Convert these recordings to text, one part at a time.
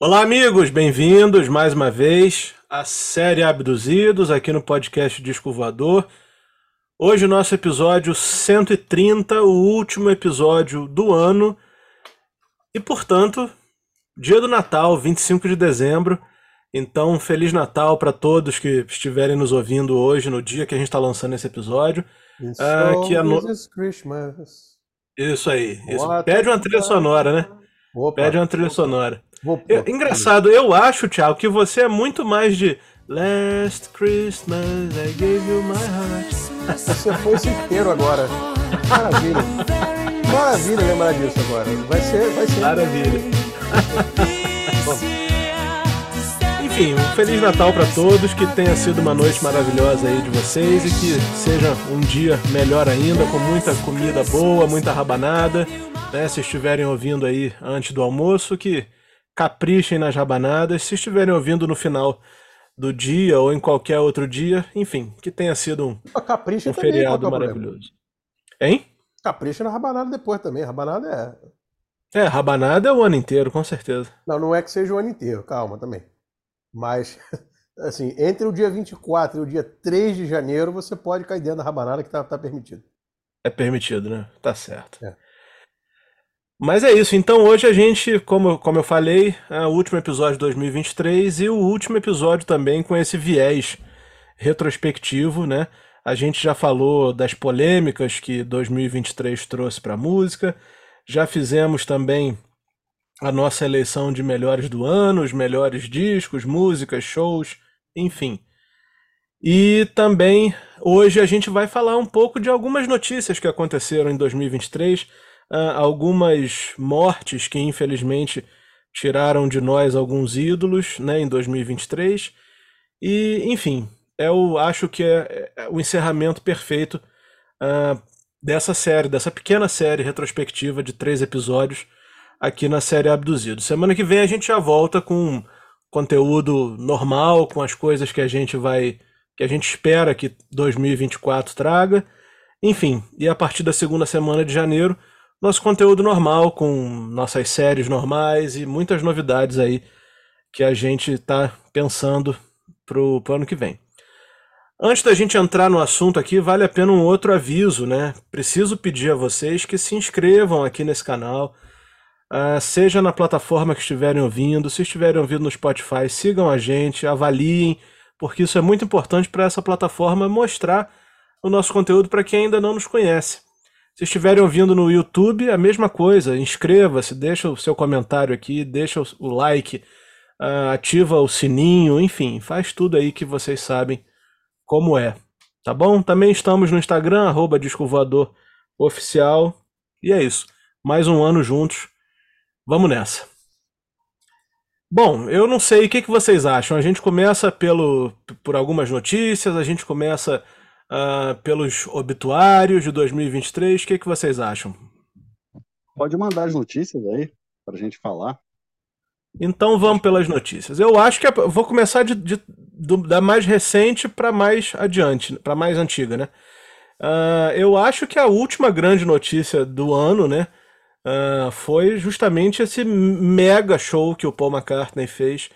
Olá, amigos, bem-vindos mais uma vez à série Abduzidos aqui no podcast Disco Voador. Hoje, nosso episódio 130, o último episódio do ano, e portanto, dia do Natal, 25 de dezembro. Então, Feliz Natal para todos que estiverem nos ouvindo hoje, no dia que a gente está lançando esse episódio. Ah, que a no... Christmas. Isso aí. Isso. Pede uma trilha sonora, né? Opa. Pede uma trilha sonora. Eu, engraçado, eu acho, Thiago, que você é muito mais de Last Christmas I gave you my heart. Você foi esse inteiro agora. Maravilha. Maravilha lembrar disso agora. Vai ser, vai ser. Maravilha. Enfim, um Feliz Natal para todos, que tenha sido uma noite maravilhosa aí de vocês e que seja um dia melhor ainda, com muita comida boa, muita rabanada, né? Se estiverem ouvindo aí antes do almoço, que caprichem nas rabanadas. Se estiverem ouvindo no final do dia ou em qualquer outro dia, enfim, que tenha sido um, um feriado maravilhoso. Hein? Capricha na rabanada depois também. Rabanada é. É, rabanada é o ano inteiro, com certeza. Não, não é que seja o ano inteiro, calma também. Mas, assim, entre o dia 24 e o dia 3 de janeiro, você pode cair dentro da rabanada que tá, tá permitido. É permitido, né? Tá certo. É. Mas é isso, então hoje a gente, como, como eu falei, é o último episódio de 2023 e o último episódio também com esse viés retrospectivo, né? A gente já falou das polêmicas que 2023 trouxe para a música, já fizemos também a nossa eleição de melhores do ano, os melhores discos, músicas, shows, enfim. E também hoje a gente vai falar um pouco de algumas notícias que aconteceram em 2023 uh, algumas mortes que infelizmente tiraram de nós alguns ídolos né, em 2023. E, enfim, eu acho que é, é o encerramento perfeito uh, dessa série, dessa pequena série retrospectiva de três episódios aqui na série Abduzido. Semana que vem a gente já volta com conteúdo normal, com as coisas que a gente vai. que a gente espera que 2024 traga. Enfim, e a partir da segunda semana de janeiro nosso conteúdo normal, com nossas séries normais e muitas novidades aí que a gente está pensando pro, pro ano que vem. Antes da gente entrar no assunto aqui, vale a pena um outro aviso, né? Preciso pedir a vocês que se inscrevam aqui nesse canal, uh, seja na plataforma que estiverem ouvindo, se estiverem ouvindo no Spotify, sigam a gente, avaliem, porque isso é muito importante para essa plataforma mostrar o nosso conteúdo para quem ainda não nos conhece. Se estiverem ouvindo no YouTube, a mesma coisa. Inscreva-se, deixa o seu comentário aqui, deixa o like, uh, ativa o sininho, enfim, faz tudo aí que vocês sabem como é. Tá bom? Também estamos no Instagram, arroba Oficial. E é isso. Mais um ano juntos. Vamos nessa. Bom, eu não sei o que, que vocês acham. A gente começa pelo, por algumas notícias, a gente começa uh, pelos obituários de 2023. O que, que vocês acham? Pode mandar as notícias aí para a gente falar. Então vamos pelas notícias. Eu acho que é, vou começar de, de do, da mais recente para mais adiante, para mais antiga, né? Uh, eu acho que a última grande notícia do ano, né, uh, foi justamente esse mega show que o Paul McCartney fez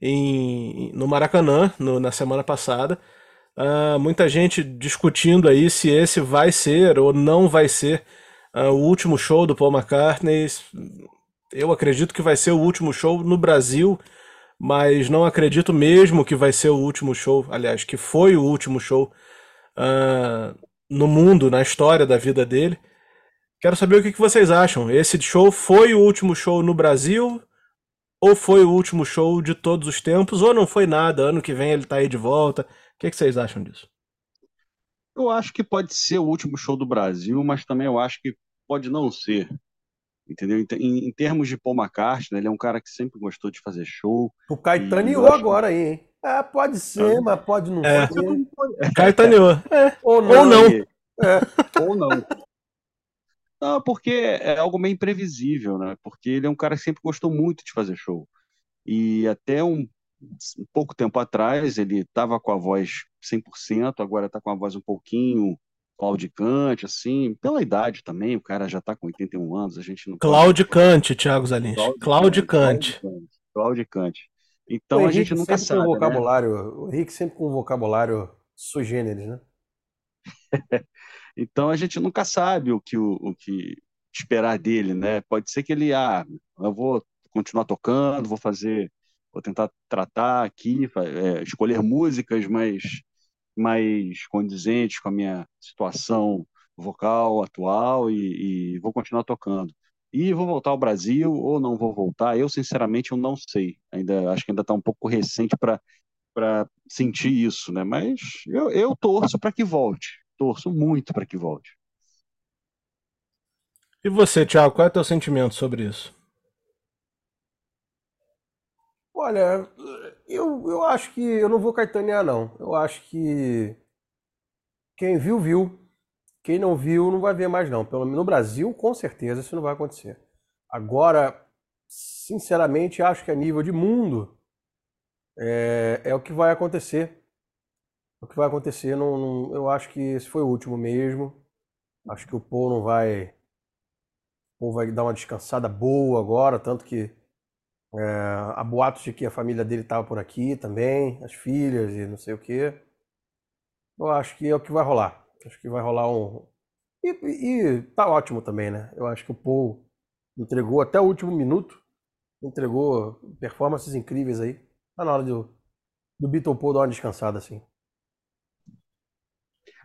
em, no Maracanã no, na semana passada. Uh, muita gente discutindo aí se esse vai ser ou não vai ser uh, o último show do Paul McCartney. Eu acredito que vai ser o último show no Brasil, mas não acredito mesmo que vai ser o último show. Aliás, que foi o último show no mundo, na história da vida dele. Quero saber o que, que vocês acham. Esse show foi o último show no Brasil? Ou foi o último show de todos os tempos? Ou não foi nada? Ano que vem ele tá aí de volta. O que, que vocês acham disso? Eu acho que pode ser o último show do Brasil, mas também eu acho que pode não ser. Entendeu? Em, em termos de Paul McCartney, ele é um cara que sempre gostou de fazer show. O Caetaneou acho... agora aí, hein? É, pode ser, ah. mas pode não é. ser. Caetaneou. É. Ou não. Ou não. É. Ou não. Não, porque é algo meio imprevisível, né? Porque ele é um cara que sempre gostou muito de fazer show. E até um um pouco tempo atrás ele estava com a voz 100%, agora está com a voz um pouquinho claudicante, assim, pela idade também, o cara já está com 81 anos, a gente não... Claudicante, Thiago Zalins, claudicante. claudicante. Claudicante. Então a gente nunca sabe. Com né? vocabulário, né? O Henrique sempre com um vocabulário sui generis, né? então a gente nunca sabe o que, o, o que esperar dele, né? Pode ser que ele, ah, eu vou continuar tocando, vou fazer, vou tentar tratar aqui, é, escolher músicas mais, mais condizentes com a minha situação vocal atual e, e vou continuar tocando. E vou voltar ao Brasil ou não vou voltar? Eu, sinceramente, eu não sei. Ainda acho que ainda está um pouco recente para sentir isso, né? Mas eu, eu torço para que volte. Torço muito para que volte. E você, Thiago, qual é o teu sentimento sobre isso? Olha, eu, eu acho que eu não vou caetanear, não. Eu acho que quem viu, viu. Quem não viu, não vai ver mais, não. Pelo menos no Brasil, com certeza, isso não vai acontecer. Agora, sinceramente, acho que a nível de mundo é, é o que vai acontecer. O que vai acontecer, não, não, eu acho que esse foi o último mesmo. Acho que o Paul não vai. O Paul vai dar uma descansada boa agora, tanto que é, há boatos de que a família dele estava por aqui também, as filhas e não sei o quê. Eu acho que é o que vai rolar. Acho que vai rolar um. E, e tá ótimo também, né? Eu acho que o Paul entregou até o último minuto, entregou performances incríveis aí. Tá na hora do, do Beatle Paul dar uma descansada assim.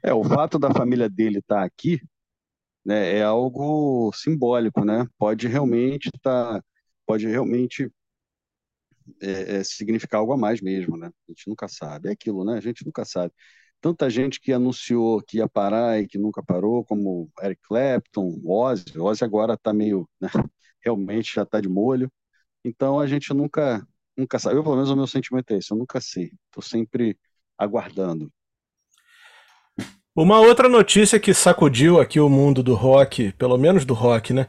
É, o fato da família dele estar tá aqui né, é algo simbólico, né? Pode realmente estar. Tá pode realmente é, é, significar algo a mais mesmo, né? A gente nunca sabe. É aquilo, né? A gente nunca sabe. Tanta gente que anunciou que ia parar e que nunca parou, como Eric Clapton, Ozzy. Ozzy agora está meio, né? realmente já está de molho. Então a gente nunca, nunca sabe. Eu, pelo menos, o meu sentimento é esse. Eu nunca sei. Estou sempre aguardando. Uma outra notícia que sacudiu aqui o mundo do rock, pelo menos do rock, né?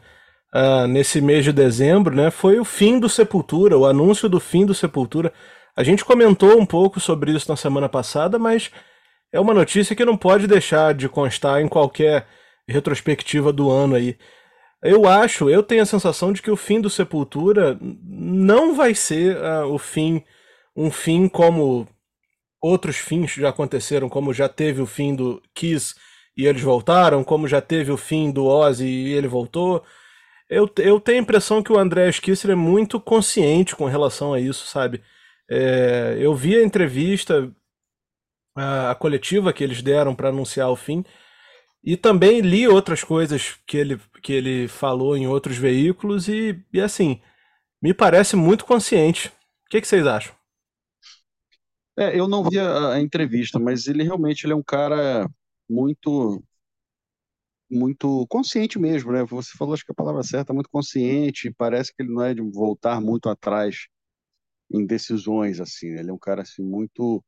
uh, nesse mês de dezembro, né, foi o fim do Sepultura, o anúncio do fim do Sepultura. A gente comentou um pouco sobre isso na semana passada, mas é uma notícia que não pode deixar de constar em qualquer retrospectiva do ano aí. Eu acho, eu tenho a sensação de que o fim do Sepultura não vai ser uh, o fim, um fim como outros fins já aconteceram, como já teve o fim do Kiss e eles voltaram, como já teve o fim do Ozzy e ele voltou. Eu, eu tenho a impressão que o André Kisser é muito consciente com relação a isso, sabe? É, eu vi a entrevista, a, a coletiva que eles deram para anunciar o fim, e também li outras coisas que ele, que ele falou em outros veículos, e, e assim, me parece muito consciente. O que, que vocês acham? É, eu não vi a, a, entrevista, mas ele realmente ele é um cara muito muito consciente mesmo, né? Você falou, acho que a palavra certa, muito consciente, parece que ele não é de voltar muito atrás em decisões, assim, né? ele é um cara, assim, muito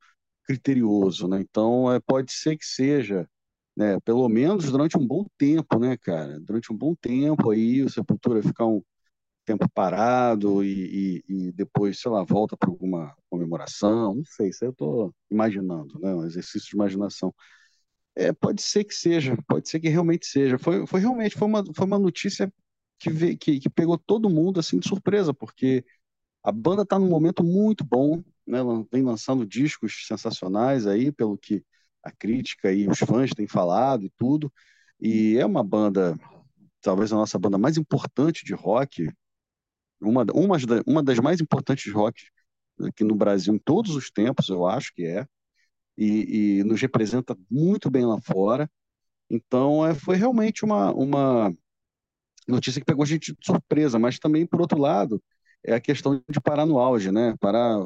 criterioso, né? Então, é, pode ser que seja, né, pelo menos durante um bom tempo, né, cara? Durante um bom tempo aí, o Sepultura ficar um tempo parado e, e, e depois, sei lá, volta para alguma comemoração, não sei, isso aí eu estou imaginando, né? Um exercício de imaginação. É, pode ser que seja, pode ser que realmente seja. Foi, foi realmente foi uma, foi uma notícia que, veio, que, que pegou todo mundo assim de surpresa, porque a banda está num momento muito bom, né? Vem lançando discos sensacionais aí, pelo que a crítica e os fãs têm falado e tudo. E é uma banda, talvez a nossa banda mais importante de rock, uma, uma, uma das mais importantes rock aqui no Brasil em todos os tempos, eu acho que é e, e nos representa muito bem lá fora. Então, é, foi realmente uma, uma notícia que pegou a gente de surpresa, mas também, por outro lado, é a questão de parar no auge, né? Parar,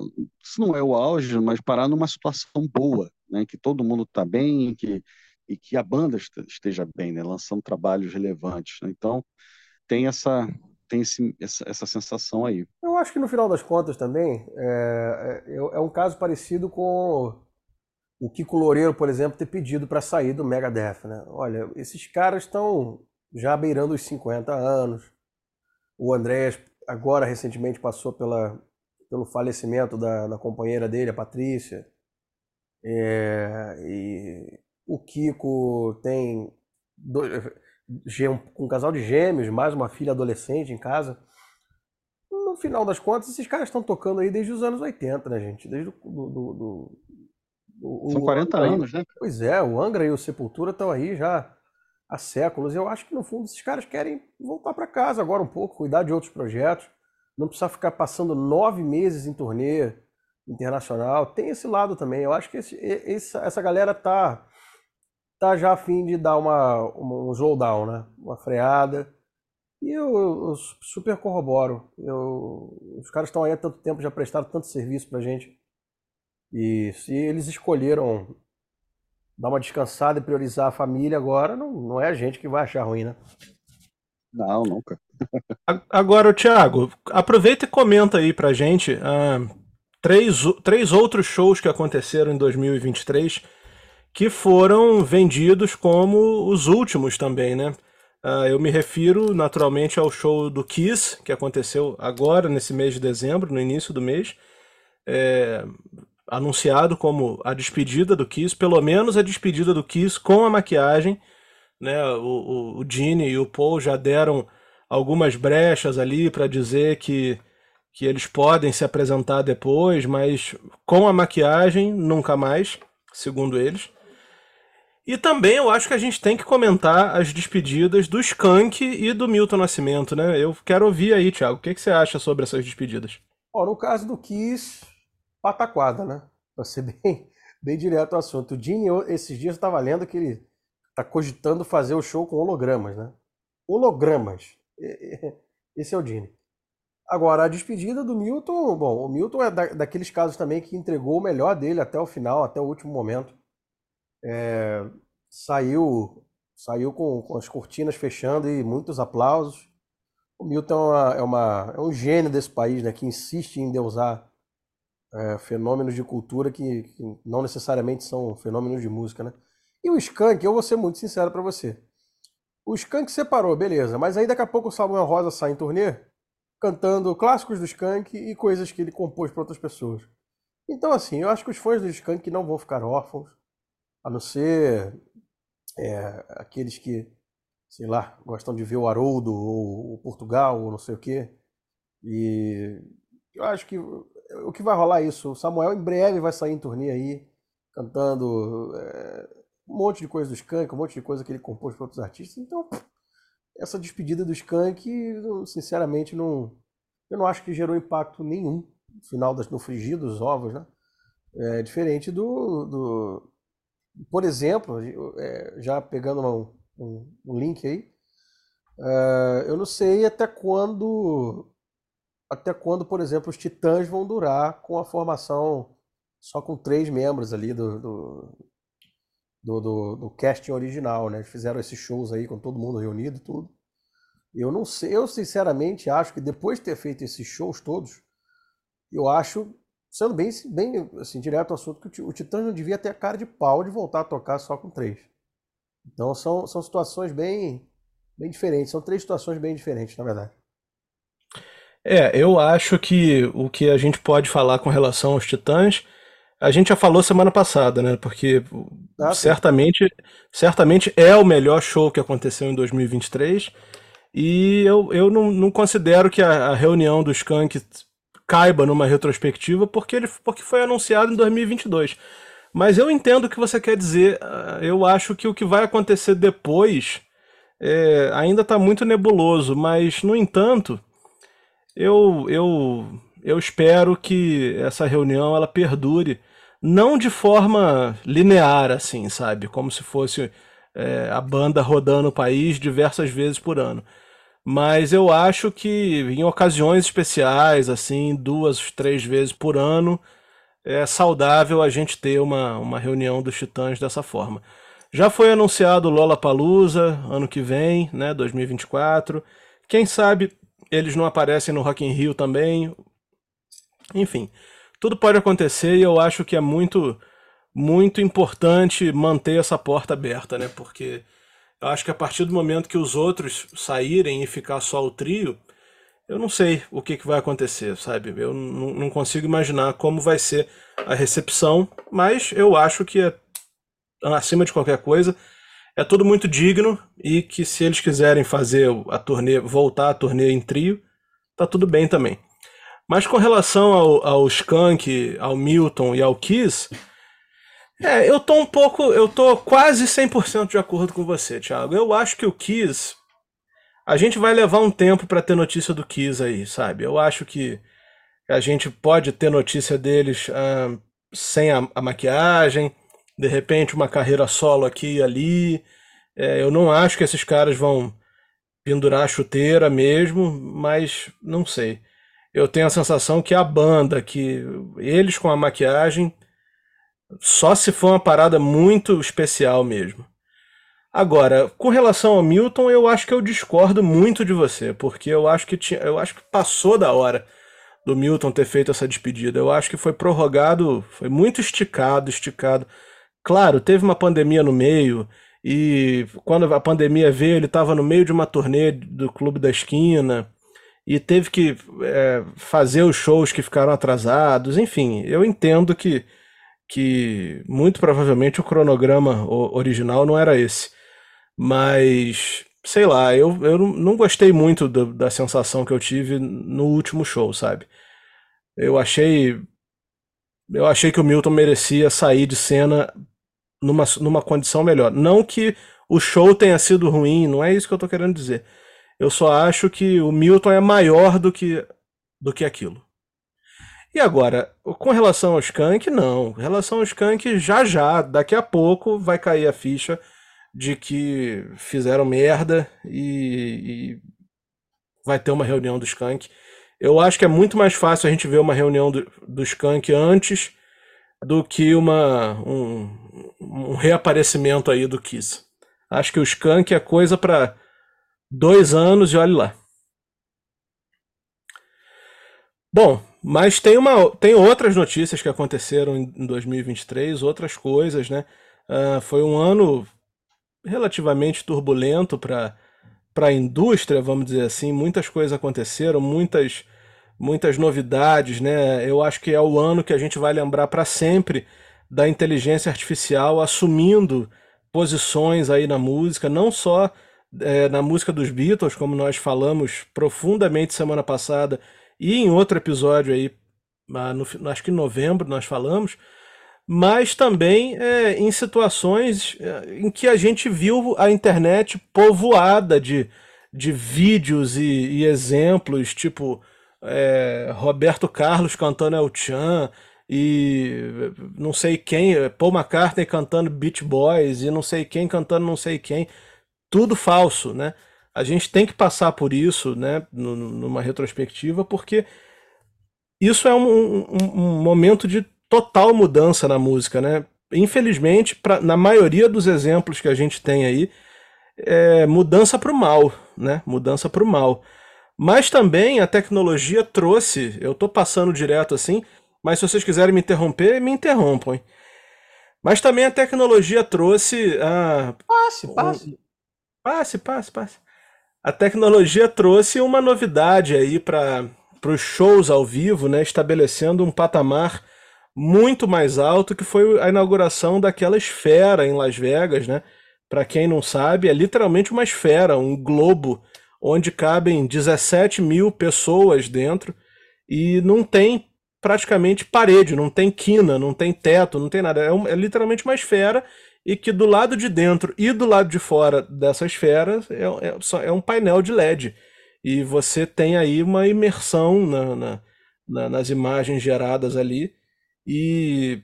se não é o auge, mas parar numa situação boa, né? Que todo mundo está bem que, e que a banda esteja bem, né? Lançando trabalhos relevantes. Né? Então, tem essa tem esse, essa, essa, sensação aí. Eu acho que no final das contas também é, é, é um caso parecido com o Kiko Loureiro, por exemplo, ter pedido para sair do Megadeth, né? Olha, esses caras estão já beirando os 50 anos. O Andrés agora recentemente passou pela, pelo falecimento da, da companheira dele, a Patrícia. É, e o Kiko tem dois, um casal de gêmeos, mais uma filha adolescente em casa. No, final das contas, esses caras estão tocando aí desde os anos 80, né, gente? Desde o. Do, do, do, São 40 anos, né? Pois é, o Angra e o Sepultura estão aí já há séculos. Eu acho que, no fundo, esses caras querem voltar para casa agora um pouco, cuidar de outros projetos, não precisar ficar passando nove meses em turnê internacional. Tem esse lado também. Eu acho que esse, esse, essa galera tá, tá já a fim de dar uma, uma um slowdown, né? Uma freada e eu, eu super corroboro. Eu, os caras estão aí há tanto tempo, já prestaram tanto serviço pra gente. E se eles escolheram dar uma descansada e priorizar a família agora, não, não é a gente que vai achar ruim, né? Não, nunca. Agora, Thiago, aproveita e comenta aí pra gente uh, três, três outros shows que aconteceram em 2023 que foram vendidos como os últimos também, né? Uh, eu me refiro naturalmente ao show do Kiss, que aconteceu agora, nesse mês de dezembro, no início do mês. É, anunciado como a despedida do Kiss, pelo menos a despedida do Kiss com a maquiagem. Né? O, o, o Gene e o Paul já deram algumas brechas ali para dizer que, que eles podem se apresentar depois, mas com a maquiagem nunca mais, segundo eles. E também eu acho que a gente tem que comentar as despedidas do Skank e do Milton Nascimento, né? Eu quero ouvir aí, Thiago, o que, que você acha sobre essas despedidas? Ó, no caso do Kiss, pataquada, né? Pra ser bem, bem direto ao assunto. O Gene, esses dias estava lendo que ele tá cogitando fazer o show com hologramas, né? Hologramas. Esse é o Gene. Agora, a despedida do Milton, bom, o Milton é da, daqueles casos também que entregou o melhor dele até o final, até o último momento. É, saiu saiu com, com, as cortinas fechando e muitos aplausos. O Milton é, uma, é, é um gênio desse país, né, que insiste em deusar é, fenômenos de cultura que, que, não necessariamente são fenômenos de música, né? E o Skank, eu vou ser muito sincero para você. O Skank separou, beleza, mas aí daqui a pouco o Samuel Rosa sai em turnê cantando clássicos do Skank e coisas que ele compôs para outras pessoas. Então, assim, eu acho que os fãs do Skank não vão ficar órfãos a não ser é, aqueles que, sei lá, gostam de ver o Haroldo ou o Portugal ou não sei o quê. E eu acho que o que vai rolar é isso. O Samuel em breve vai sair em turnê aí, cantando é, um monte de coisa do Skank, um monte de coisa que ele compôs para outros artistas. Então, essa despedida do Skank, sinceramente, não, eu não acho que gerou impacto nenhum no final das, no frigir dos ovos, né? É diferente do, do por exemplo, é, já pegando um, um, um link aí, uh, eu não sei até quando, até quando, por exemplo, os Titãs vão durar com a formação só com três membros ali do, do, do, do, do casting original, né? Fizeram esses shows aí com todo mundo reunido e tudo. Eu não sei, eu sinceramente acho que depois de ter feito esses shows todos, eu acho sendo bem, bem assim, direto ao assunto, que o Titãs não devia ter a cara de pau de voltar a tocar só com três. Então são, são situações bem, bem diferentes, são três situações bem diferentes, na verdade. É, eu acho que o que a gente pode falar com relação aos Titãs, a gente já falou semana passada, né? Porque ah, certamente, certamente é o melhor show que aconteceu em 2023. E eu, eu não, não considero que a, a reunião do Skank caiba numa retrospectiva porque ele porque foi anunciado em 2022. Mas eu entendo o que você quer dizer. Ah, eu acho que o que vai acontecer depois é, ainda está muito nebuloso, mas no entanto, eu, eu, eu espero que essa reunião ela perdure, não de forma linear, assim, sabe? Como se fosse é, a banda rodando o país diversas vezes por ano. Mas eu acho que em ocasiões especiais, assim, duas, três vezes por ano, é saudável a gente ter uma, uma reunião dos Titãs dessa forma. Já foi anunciado Lola Palusa ano que vem, né, 2024. Quem sabe eles não aparecem no Rock in Rio também. Enfim, tudo pode acontecer e eu acho que é muito muito importante manter essa porta aberta, né? Porque eu acho que a partir do momento que os outros saírem e ficar só o trio, eu não sei o que, que vai acontecer, sabe? Eu não consigo imaginar como vai ser a recepção, mas eu acho que, é, acima de qualquer coisa, é tudo muito digno e que se eles quiserem fazer a turnê, voltar a turnê em trio, tá tudo bem também. Mas com relação ao, ao ao Milton e ao Kiss, é, eu tô um pouco, eu tô quase 100% de acordo com você, Thiago. Eu acho que o Kiss a gente vai levar um tempo para ter notícia do Kiss aí, sabe? Eu acho que a gente pode ter notícia deles ah, sem a, a, maquiagem, de repente uma carreira solo aqui e ali. É, eu não acho que esses caras vão pendurar a chuteira mesmo, mas não sei. Eu tenho a sensação que a banda, que eles com a maquiagem, só se for uma parada muito especial mesmo. Agora, com relação ao Milton, eu acho que eu discordo muito de você, porque eu acho que tinha, eu acho que passou da hora do Milton ter feito essa despedida. Eu acho que foi prorrogado, foi muito esticado, esticado. Claro, teve uma pandemia no meio, e quando a pandemia veio, ele estava no meio de uma turnê do Clube da Esquina, e teve que é, fazer os shows que ficaram atrasados. Enfim, eu entendo que, que muito provavelmente o cronograma original não era esse. Mas, sei lá, eu, eu não gostei muito do, da sensação que eu tive no último show, sabe? Eu achei. Eu achei que o Milton merecia sair de cena numa, numa condição melhor. Não que o show tenha sido ruim, não é isso que eu tô querendo dizer. Eu só acho que o Milton é maior do que, do que aquilo. E agora, com relação ao Skank, não. Com relação ao Skank, já já, daqui a pouco, vai cair a ficha de que fizeram merda e, e vai ter uma reunião do Skank. Eu acho que é muito mais fácil a gente ver uma reunião do, do Skank antes do que uma, um, um reaparecimento aí do Kiss. Acho que o Skank é coisa para dois anos e olhe lá. Bom, mas tem, uma, tem outras notícias que aconteceram em 2023, outras coisas, né? Uh, foi um ano relativamente turbulento para a indústria, vamos dizer assim. Muitas coisas aconteceram, muitas muitas novidades, né? Eu acho que é o ano que a gente vai lembrar para sempre da inteligência artificial assumindo posições aí na música, não só é, na música dos Beatles, como nós falamos profundamente semana passada e em outro episódio aí, ah, no, acho que em novembro nós falamos, mas também é, em situações é, em que a gente viu a internet povoada de, de vídeos e, e exemplos, tipo é, Roberto Carlos cantando El Chan e não sei quem, Paul McCartney cantando Beach Boys e não sei quem cantando não sei quem, tudo falso, né? A gente tem que passar por isso, né, numa retrospectiva, porque isso é um, um, um momento de total mudança na música, né? Infelizmente, pra, na maioria dos exemplos que a gente tem aí, é mudança para o mal, né? Mudança para o mal. Mas também a tecnologia trouxe, eu estou passando direto assim, mas se vocês quiserem me interromper, me interrompam. Hein? Mas também a tecnologia trouxe a. Passe, passe. Um, passe, passe, passe. A tecnologia trouxe uma novidade aí para os shows ao vivo, né? Estabelecendo um patamar muito mais alto, que foi a inauguração daquela esfera em Las Vegas, né? Para quem não sabe, é literalmente uma esfera, um globo, onde cabem 17 mil pessoas dentro e não tem praticamente parede, não tem quina, não tem teto, não tem nada. É, um, é literalmente uma esfera e que do lado de dentro e do lado de fora dessa esfera é, é, é um painel de LED. E você tem aí uma imersão na, na, na, nas imagens geradas ali e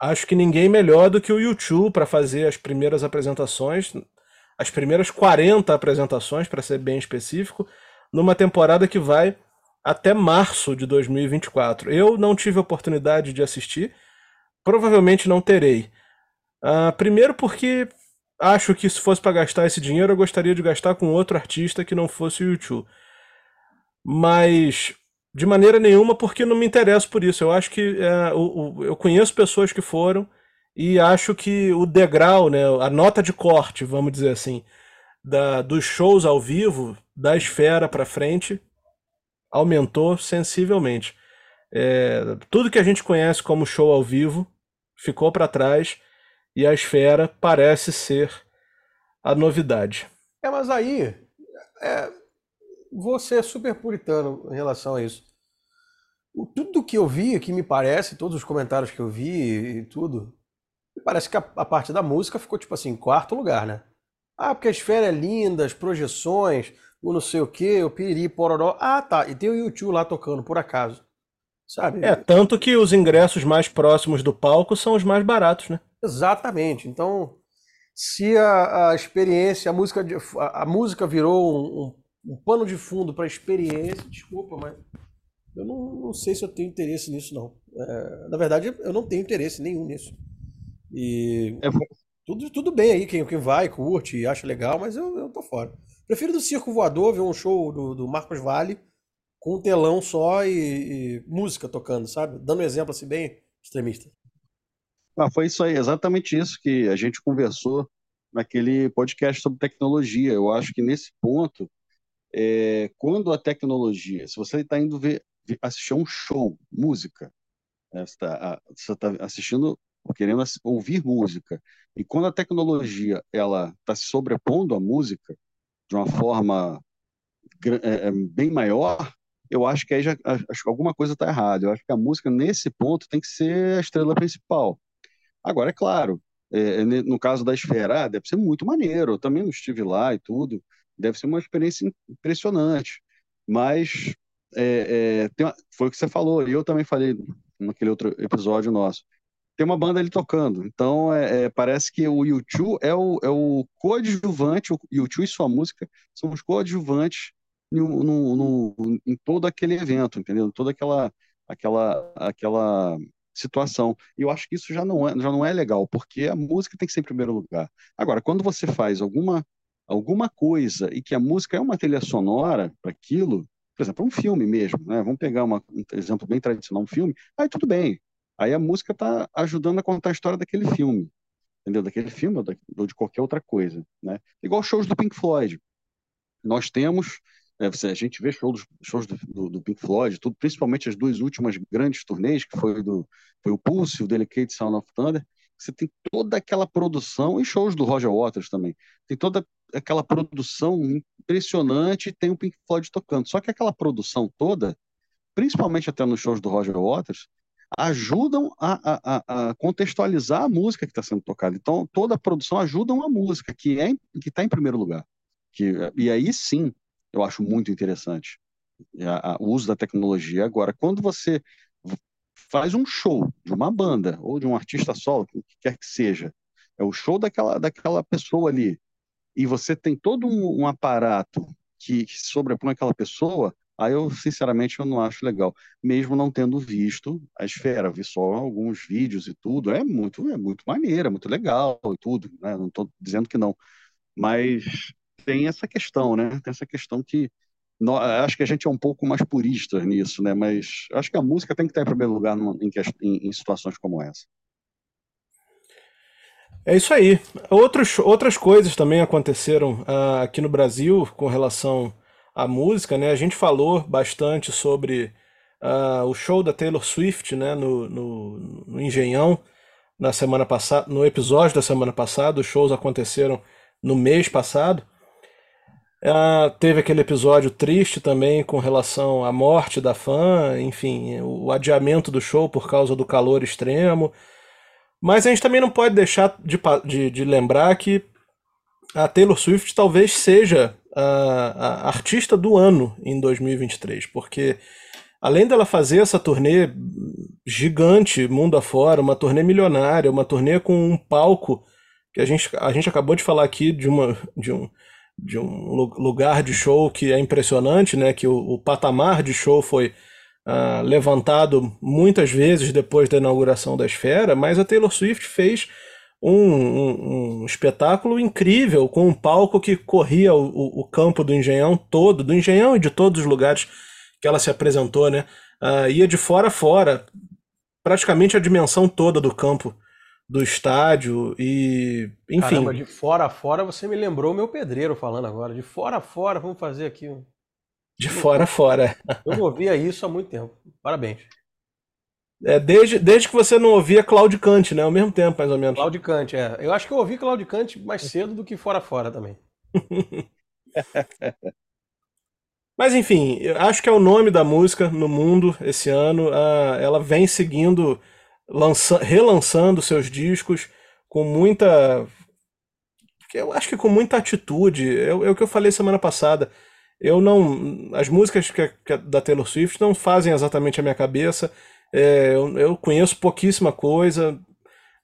acho que ninguém melhor do que o YouTube para fazer as primeiras apresentações, as primeiras 40 apresentações, para ser bem específico, numa temporada que vai até março de 2024. Eu não tive oportunidade de assistir, provavelmente não terei. Uh, primeiro porque acho que se fosse para gastar esse dinheiro, eu gostaria de gastar com outro artista que não fosse o YouTube. Mas de maneira nenhuma, porque não me interesso por isso. Eu acho que é, o, o, eu conheço pessoas que foram e acho que o degrau, né, a nota de corte, vamos dizer assim, da, dos shows ao vivo, da esfera para frente, aumentou sensivelmente. É, tudo que a gente conhece como show ao vivo ficou para trás e a esfera parece ser a novidade. É, mas aí é, você é super puritano em relação a isso. tudo que eu vi, que me parece, todos os comentários que eu vi e tudo, me parece que a, a parte da música ficou tipo assim, em quarto lugar, né? Ah, porque a esfera é linda, as projeções, o não sei o que, o piriri, pororó. Ah, tá. E tem o YouTube lá tocando, por acaso. Sabe? É, tanto que os ingressos mais próximos do palco são os mais baratos, né? Exatamente. Então, se a, a experiência, a música, a, a música virou um, um, um pano de fundo para a experiência, desculpa, mas eu não, não, sei se eu tenho interesse nisso, não. É, na verdade, eu não tenho interesse nenhum nisso. E é. tudo, tudo bem aí, quem, quem vai, curte e acha legal, mas eu, eu tô fora. Prefiro do Circo Voador ver um show do, do Marcos Vale com um telão só e, e música tocando, sabe? Dando um exemplo assim bem extremista. Ah, foi isso aí, exatamente isso que a gente conversou naquele podcast sobre tecnologia. Eu acho que nesse ponto, é, quando a tecnologia, se você está indo ver, assistir um show, música, né, você está tá assistindo, querendo ouvir música, e quando a tecnologia ela está se sobrepondo à música de uma forma é, é, bem maior, eu acho que aí já acho que alguma coisa está errada. Eu acho que a música nesse ponto tem que ser a estrela principal. Agora, é claro, é, é no caso da esfera, ah, deve ser muito maneiro. Eu também não estive lá e tudo. Deve ser uma experiência impressionante. Mas é, é, uma, foi o que você falou, e eu também falei naquele outro episódio nosso. Tem uma banda ali tocando. Então, é, é, parece que o YouTube é o, é o coadjuvante, o YouTube e sua música são os coadjuvantes no, no, no, em todo aquele evento, entendeu? Toda aquela, aquela, aquela situação. E eu acho que isso já não é, já não é legal, porque a música tem que ser em primeiro lugar. Agora, quando você faz alguma, alguma coisa e que a música é uma trilha sonora para aquilo, por exemplo, um filme mesmo, né? Vamos pegar uma, um exemplo bem tradicional, um filme, aí tudo bem. Aí a música está ajudando a contar a história daquele filme, entendeu? Daquele filme ou, da, ou de qualquer outra coisa, né? Igual shows do Pink Floyd. Nós temos é, a gente vê shows, shows do, do, do, Pink Floyd, tudo, principalmente as duas últimas grandes turnês, que foi, do, foi o Pulse e o Delicate Sound of Thunder, você tem toda aquela produção, e shows do Roger Waters também, tem toda aquela produção impressionante e tem o Pink Floyd tocando. Só que aquela produção toda, principalmente até nos shows do Roger Waters, ajudam a, a, a contextualizar a música que está sendo tocada. Então, toda a produção ajuda a música, que é está em primeiro lugar. Que, e aí sim, eu acho muito interessante a, a, o uso da tecnologia. Agora, quando você faz um show de uma banda ou de um artista solo, o que quer que seja, é o show daquela, daquela pessoa ali, e você tem todo um, um aparato que, que sobrepõe aquela pessoa, aí eu, sinceramente, eu não acho legal. Mesmo não tendo visto a esfera, vi só alguns vídeos e tudo, é muito, é muito maneira, muito legal e tudo, né? Não estou dizendo que não. Mas tem essa questão, né? Tem essa questão que nós, acho que a gente é um pouco mais purista nisso, né? Mas acho que a música tem que estar em primeiro lugar em, em, em situações como essa. É isso aí. Outros, outras coisas também aconteceram uh, aqui no Brasil com relação à música, né? A gente falou bastante sobre uh, o show da Taylor Swift, né? No, no, no Engenhão na semana passada, no episódio da semana passada. Os shows aconteceram no mês passado. Teve aquele episódio triste também com relação à morte da fã, enfim, o adiamento do show por causa do calor extremo. Mas a gente também não pode deixar de, de, de lembrar que a Taylor Swift talvez seja a, a, artista do ano em 2023, porque além dela fazer essa turnê gigante mundo afora, uma turnê milionária, uma turnê com um palco que a gente, a gente acabou de falar aqui de uma de um de um lugar de show que é impressionante, né? Que o, o patamar de show foi uh, levantado muitas vezes depois da inauguração da esfera, mas a Taylor Swift fez um, um, um espetáculo incrível com um palco que corria o, o, campo do Engenhão todo, do Engenhão e de todos os lugares que ela se apresentou, né? Uh, ia de fora a fora, praticamente a dimensão toda do campo do estádio e enfim. Caramba, de fora a fora você me lembrou o meu pedreiro falando agora. De fora a fora, vamos fazer aqui. De fora a fora. Eu não ouvia isso há muito tempo. Parabéns. É, desde, desde que você não ouvia Claudicante, né? Ao mesmo tempo, mais ou menos. Claudicante, é. Eu acho que eu ouvi Claudicante mais cedo do que fora a fora também. Mas enfim, eu acho que é o nome da música no mundo esse ano. Uh, ela vem seguindo, lança, relançando seus discos com muita. Eu acho que com muita atitude. É, é o que eu falei semana passada. Eu não. As músicas que, que, da Taylor Swift não fazem exatamente a minha cabeça. É, eu, eu, conheço pouquíssima coisa,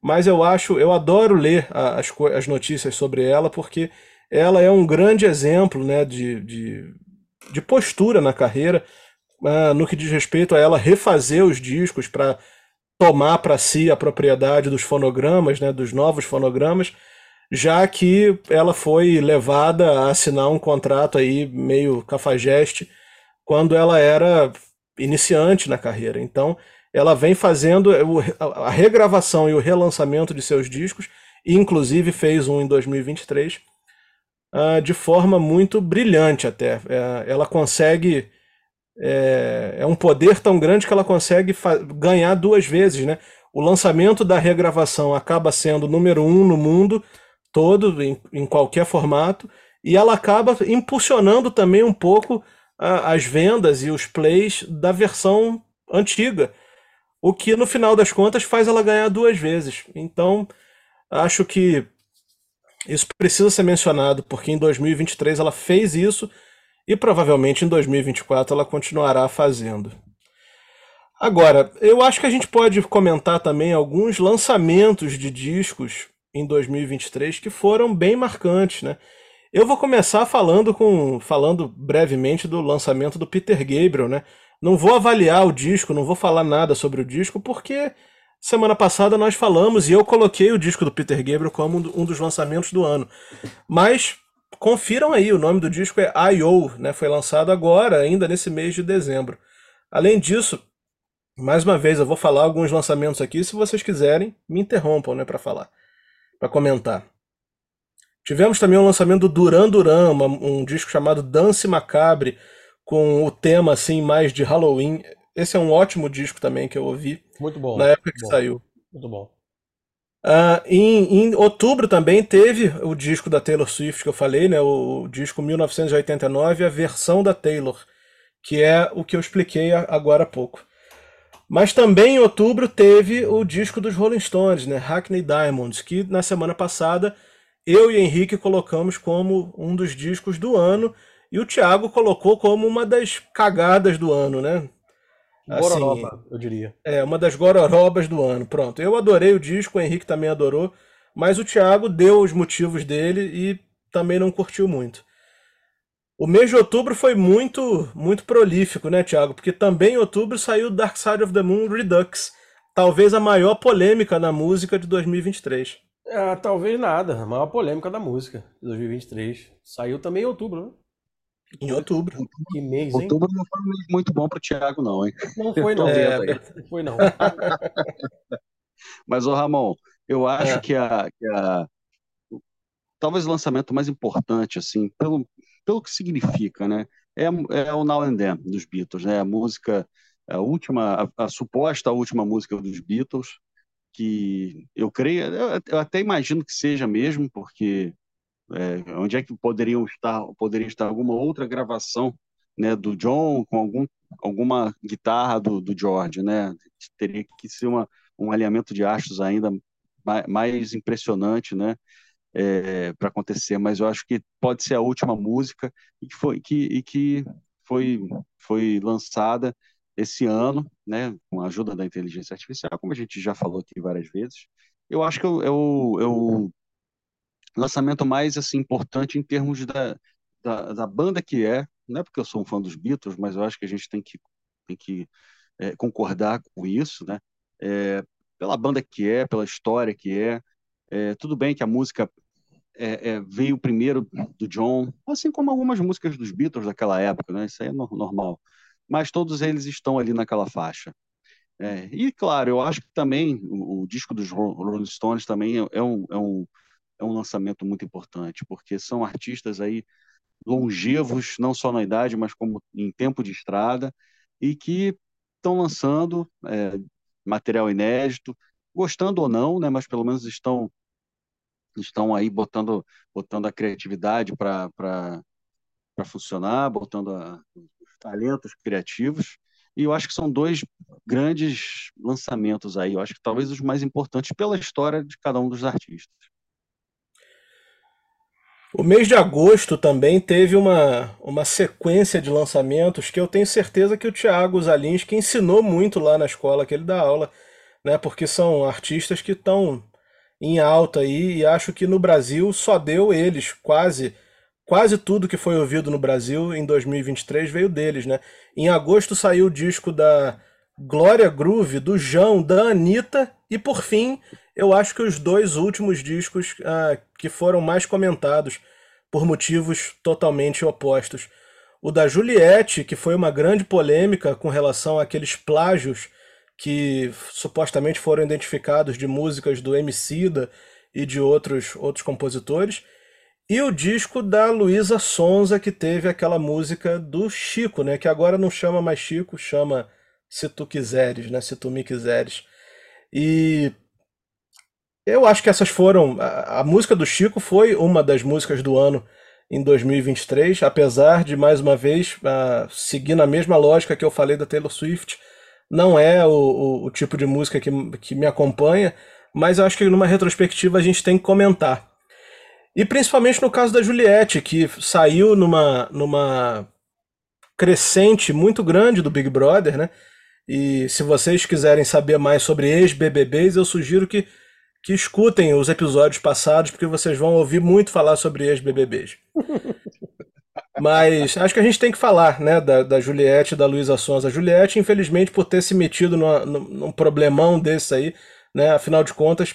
mas eu acho. Eu adoro ler a, as, as notícias sobre ela, porque ela é um grande exemplo né, de, de de postura na carreira, uh, no que diz respeito a ela refazer os discos para tomar para si a propriedade dos fonogramas, né, dos novos fonogramas, já que ela foi levada a assinar um contrato aí meio cafajeste quando ela era iniciante na carreira. Então, ela vem fazendo a regravação e o relançamento de seus discos, e inclusive fez um em 2023, uh, de forma muito brilhante até. É, ela consegue. É, é, um poder tão grande que ela consegue ganhar duas vezes, né? O lançamento da regravação acaba sendo número um no mundo todo, em, em qualquer formato, e ela acaba impulsionando também um pouco as vendas e os plays da versão antiga, o que no final das contas faz ela ganhar duas vezes. Então, acho que isso precisa ser mencionado porque em 2023 ela fez isso e provavelmente em 2024 ela continuará fazendo. Agora, eu acho que a gente pode comentar também alguns lançamentos de discos em 2023 que foram bem marcantes, né? Eu vou começar falando com falando brevemente do lançamento do Peter Gabriel, né? Não vou avaliar o disco, não vou falar nada sobre o disco porque Semana passada nós falamos e eu coloquei o disco do Peter Gabriel como um dos lançamentos do ano. Mas confiram aí, o nome do disco é I.O., né? Foi lançado agora, ainda nesse mês de dezembro. Além disso, mais uma vez eu vou falar alguns lançamentos aqui, se vocês quiserem, me interrompam, né, para falar, para comentar. Tivemos também o lançamento do Duran Duran, uma, um disco chamado Dance Macabre, com o tema assim mais de Halloween. Esse é um ótimo disco também que eu ouvi. Muito bom. Na época que bom. saiu. Muito bom. Uh, em, em, outubro também teve o disco da Taylor Swift que eu falei, né? O, o disco 1989, a versão da Taylor, que é o que eu expliquei agora há pouco. Mas também em outubro teve o disco dos Rolling Stones, né? Hackney Diamonds, que na semana passada eu e Henrique colocamos como um dos discos do ano e o Thiago colocou como uma das cagadas do ano, né? Gororoba, assim, eu diria. É, uma das gororobas do ano. Pronto. Eu adorei o disco, o Henrique também adorou, mas o Thiago deu os motivos dele e também não curtiu muito. O mês de outubro foi muito muito prolífico, né, Thiago? Porque também em outubro saiu Dark Side of the Moon Redux, talvez a maior polêmica na música de 2023. É, talvez nada, a maior polêmica da música de 2023. Saiu também em outubro, né? Em outubro. Que mês, hein? Outubro não foi um mês muito bom para o Thiago, não, hein? Não foi, não. É, não foi, não. Mas, ô Ramon, eu acho é. que, a, que a. Talvez o lançamento mais importante, assim, pelo, pelo que significa, né? É, é o Now and Then dos Beatles, né? A música, a última, a, a suposta última música dos Beatles, que eu creio, eu, eu até imagino que seja mesmo, porque é, onde é que poderiam estar, poderia estar alguma outra gravação né, do John com algum, alguma guitarra do, do George, né? Teria que ser uma, um alinhamento de astros ainda mais, mais impressionante, né? É, para acontecer, mas eu acho que pode ser a última música e que foi, que, e que foi, foi lançada esse ano, né, com a ajuda da inteligência artificial, como a gente já falou aqui várias vezes. Eu acho que o, é o, lançamento mais assim importante em termos da, da, da, banda que é, não é porque eu sou um fã dos Beatles, mas eu acho que a gente tem que, tem que é, concordar com isso, né? É, pela banda que é, pela história que é, é tudo bem que a música é, é, veio primeiro do John, assim como algumas músicas dos Beatles daquela época, né? Isso aí é normal. Mas todos eles estão ali naquela faixa. É, e claro, eu acho que também o, o disco dos Rolling Stones também é, um, é um é um lançamento muito importante, porque são artistas aí longevos, não só na idade, mas como em tempo de estrada, e que estão lançando é, material inédito, gostando ou não, né, mas pelo menos estão estão aí botando botando a criatividade para funcionar, botando a, os talentos criativos. E eu acho que são dois grandes lançamentos aí. Eu acho que talvez os mais importantes pela história de cada um dos artistas. O mês de agosto também teve uma, uma sequência de lançamentos que eu tenho certeza que o Thiago Zalinski ensinou muito lá na escola que ele dá aula, né? Porque são artistas que estão em alta aí e acho que no Brasil só deu eles quase quase tudo que foi ouvido no Brasil em 2023 veio deles, né? Em agosto saiu o disco da Glória Groove, do João, da Anitta e por fim eu acho que os dois últimos discos ah, que foram mais comentados por motivos totalmente opostos. O da Juliette, que foi uma grande polêmica com relação àqueles plágios que supostamente foram identificados de músicas do Emicida e de outros, outros compositores. E o disco da Luísa Sonza, que teve aquela música do Chico, né? Que agora não chama mais Chico, chama Se Tu Quiseres, né? Se Tu Me Quiseres. E eu acho que essas foram. A, a, música do Chico foi uma das músicas do ano em 2023, apesar de, mais uma vez, seguir na mesma lógica que eu falei da Taylor Swift. Não é o, o, o, tipo de música que, que me acompanha, mas eu acho que numa retrospectiva a gente tem que comentar. E principalmente no caso da Juliette, que saiu numa, numa crescente muito grande do Big Brother, né? E se vocês quiserem saber mais sobre ex-BBBs, eu sugiro que que escutem os episódios passados, porque vocês vão ouvir muito falar sobre ex-BBBs. Mas acho que a gente tem que falar, né, da, da Juliette e da Luísa Sonza. A Juliette, infelizmente, por ter se metido numa, num problemão desse aí, né, afinal de contas,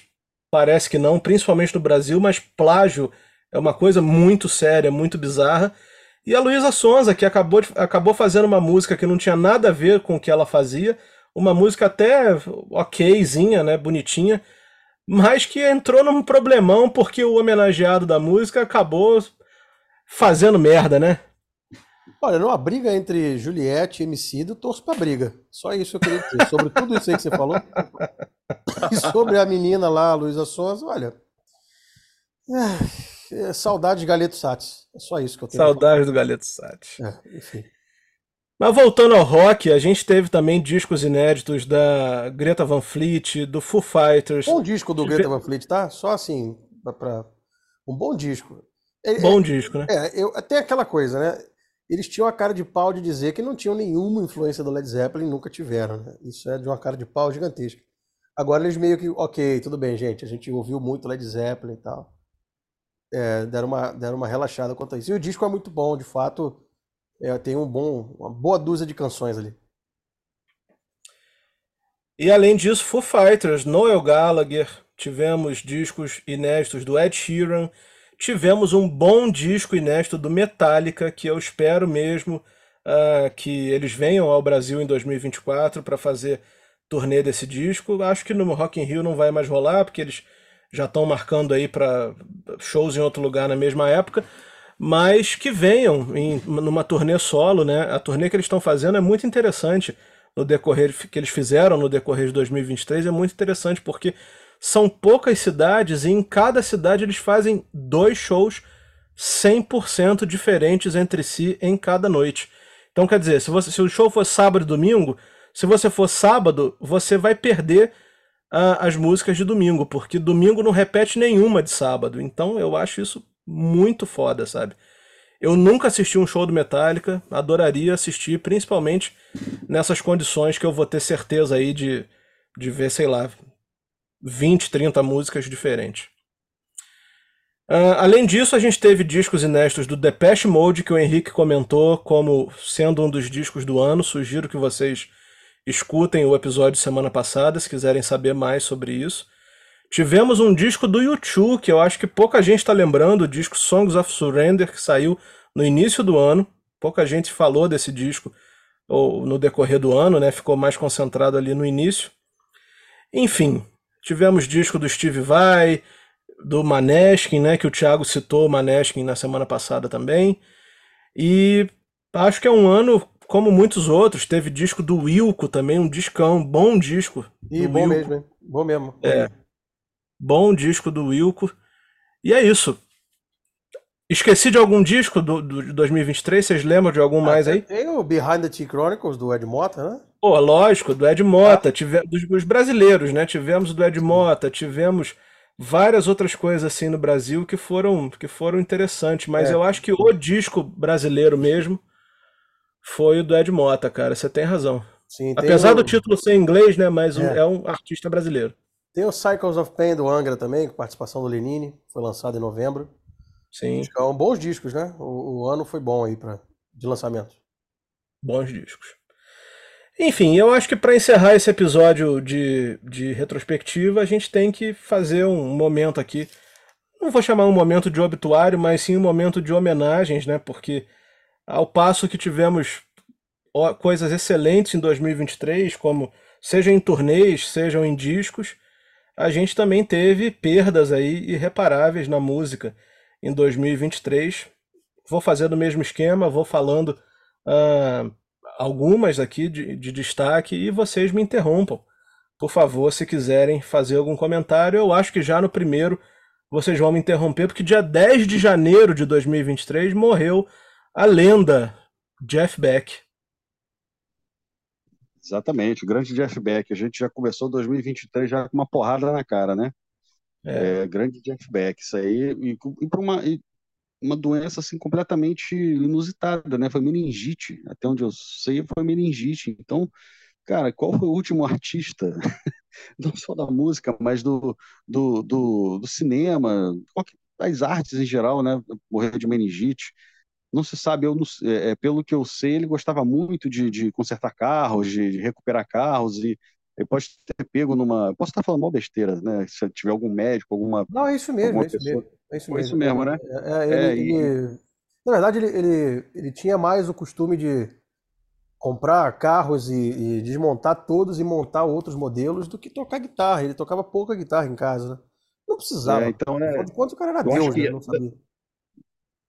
parece que não, principalmente no Brasil, mas plágio é uma coisa muito séria, muito bizarra. E a Luísa Sonza, que acabou, de, acabou fazendo uma música que não tinha nada a ver com o que ela fazia, uma música até okzinha, né, bonitinha, mas que entrou num problemão porque o homenageado da música acabou fazendo merda, né? Olha, numa briga entre Juliette e MC, eu torço pra briga. Só isso que eu queria dizer. Sobre tudo isso aí que você falou. E sobre a menina lá, a Luísa Souza, olha. É, é, saudade de Galeto Sats. É só isso que eu tenho. Saudade do Galeto Sats. É, enfim. Mas voltando ao rock, a gente teve também discos inéditos da Greta Van Fleet, do Foo Fighters. Bom disco do Greta Van Fleet, tá? Só assim, para um bom disco. É, bom é, disco, né? É, eu, até aquela coisa, né? Eles tinham a cara de pau de dizer que não tinham nenhuma influência do Led Zeppelin, nunca tiveram, né? Isso é de uma cara de pau gigantesca. Agora eles meio que, ok, tudo bem, gente, a gente ouviu muito Led Zeppelin e tal. É, deram, uma, deram uma relaxada quanto a isso. E o disco é muito bom, de fato é, tem um bom, uma boa dúzia de canções ali. E além disso, Foo Fighters, Noel Gallagher, tivemos discos inéditos do Ed Sheeran, tivemos um bom disco inédito do Metallica, que eu espero mesmo uh, que eles venham ao Brasil em 2024 para fazer turnê desse disco. Acho que no Rock in Rio não vai mais rolar, porque eles já estão marcando aí para shows em outro lugar na mesma época mas que venham em, numa turnê solo, né? A turnê que eles estão fazendo é muito interessante no decorrer que eles fizeram no decorrer de 2023 é muito interessante porque são poucas cidades e em cada cidade eles fazem dois shows 100% diferentes entre si em cada noite. Então quer dizer, se, você, se o show for sábado e domingo, se você for sábado, você vai perder uh, as músicas de domingo, porque domingo não repete nenhuma de sábado. Então eu acho isso muito foda, sabe? Eu nunca assisti um show do Metallica, adoraria assistir, principalmente nessas condições que eu vou ter certeza aí de, de ver, sei lá, 20, 30 músicas diferentes. Uh, além disso, a gente teve discos inéditos do Depeche Mode, que o Henrique comentou como sendo um dos discos do ano. Sugiro que vocês escutem o episódio semana passada, se quiserem saber mais sobre isso. Tivemos um disco do YouTube, que eu acho que pouca gente está lembrando, o disco Songs of Surrender, que saiu no início do ano. Pouca gente falou desse disco ou no decorrer do ano, né? Ficou mais concentrado ali no início. Enfim, tivemos disco do Steve Vai, do Maneskin, né? Que o Thiago citou o Maneskin na semana passada também. E acho que é um ano como muitos outros. Teve disco do Wilco também, um discão, bom disco. E bom Wilco. mesmo, hein? Bom mesmo. É. Bom disco do Wilco. E é isso. Esqueci de algum disco do, do, de 2023? Vocês lembram de algum ah, mais aí? Tem o Behind the Tea Chronicles do Ed Mota, né? Pô, lógico, do Ed Mota, ah. tive, dos, dos, brasileiros, né? Tivemos do Ed Mota, tivemos várias outras coisas assim no Brasil que foram, que foram interessantes, mas é. eu acho que o disco brasileiro mesmo foi o do Ed Mota, cara. Você tem razão. Sim, tem Apesar o... do título ser em inglês, né? Mas é. é um artista brasileiro. Tem o Cycles of Pain do Angra também, com participação do Lenine, foi lançado em novembro. Sim. São bons discos, né? O, o ano foi bom aí pra, de lançamento. Bons discos. Enfim, eu acho que para encerrar esse episódio de, de retrospectiva, a gente tem que fazer um momento aqui. Não vou chamar um momento de obituário, mas sim um momento de homenagens, né? Porque ao passo que tivemos coisas excelentes em 2023, como seja em turnês, sejam em discos, a gente também teve perdas aí irreparáveis na música em 2023. Vou fazer do mesmo esquema, vou falando uh, algumas aqui de, de destaque e vocês me interrompam. Por favor, se quiserem fazer algum comentário, eu acho que já no primeiro vocês vão me interromper, porque dia 10 de janeiro de 2023 morreu a lenda Jeff Beck. Exatamente, o grande Jeff Beck. A gente já começou 2023 já com uma porrada na cara, né? É. É, grande Jeff Beck, isso aí. E, e para uma, uma doença assim completamente inusitada, né? Foi meningite, até onde eu sei foi meningite. Então, cara, qual foi o último artista, não só da música, mas do, do, do, do cinema, das artes em geral, né? Morreu de meningite. Não se sabe, eu não, é, é, pelo que eu sei, ele gostava muito de, de consertar carros, de, de recuperar carros e ele pode ter pego numa. Posso estar falando mal besteira, né? Se tiver algum médico, alguma. Não, é isso mesmo, é isso pessoa... mesmo. É isso, mesmo. isso mesmo, né? É, é, ele, é, e... ele, na verdade, ele, ele, ele tinha mais o costume de comprar carros e, e, desmontar todos e montar outros modelos do que tocar guitarra. Ele tocava pouca guitarra em casa, né? Não precisava. É, então, né? Quanto o cara era Deus, que, né? não sabia.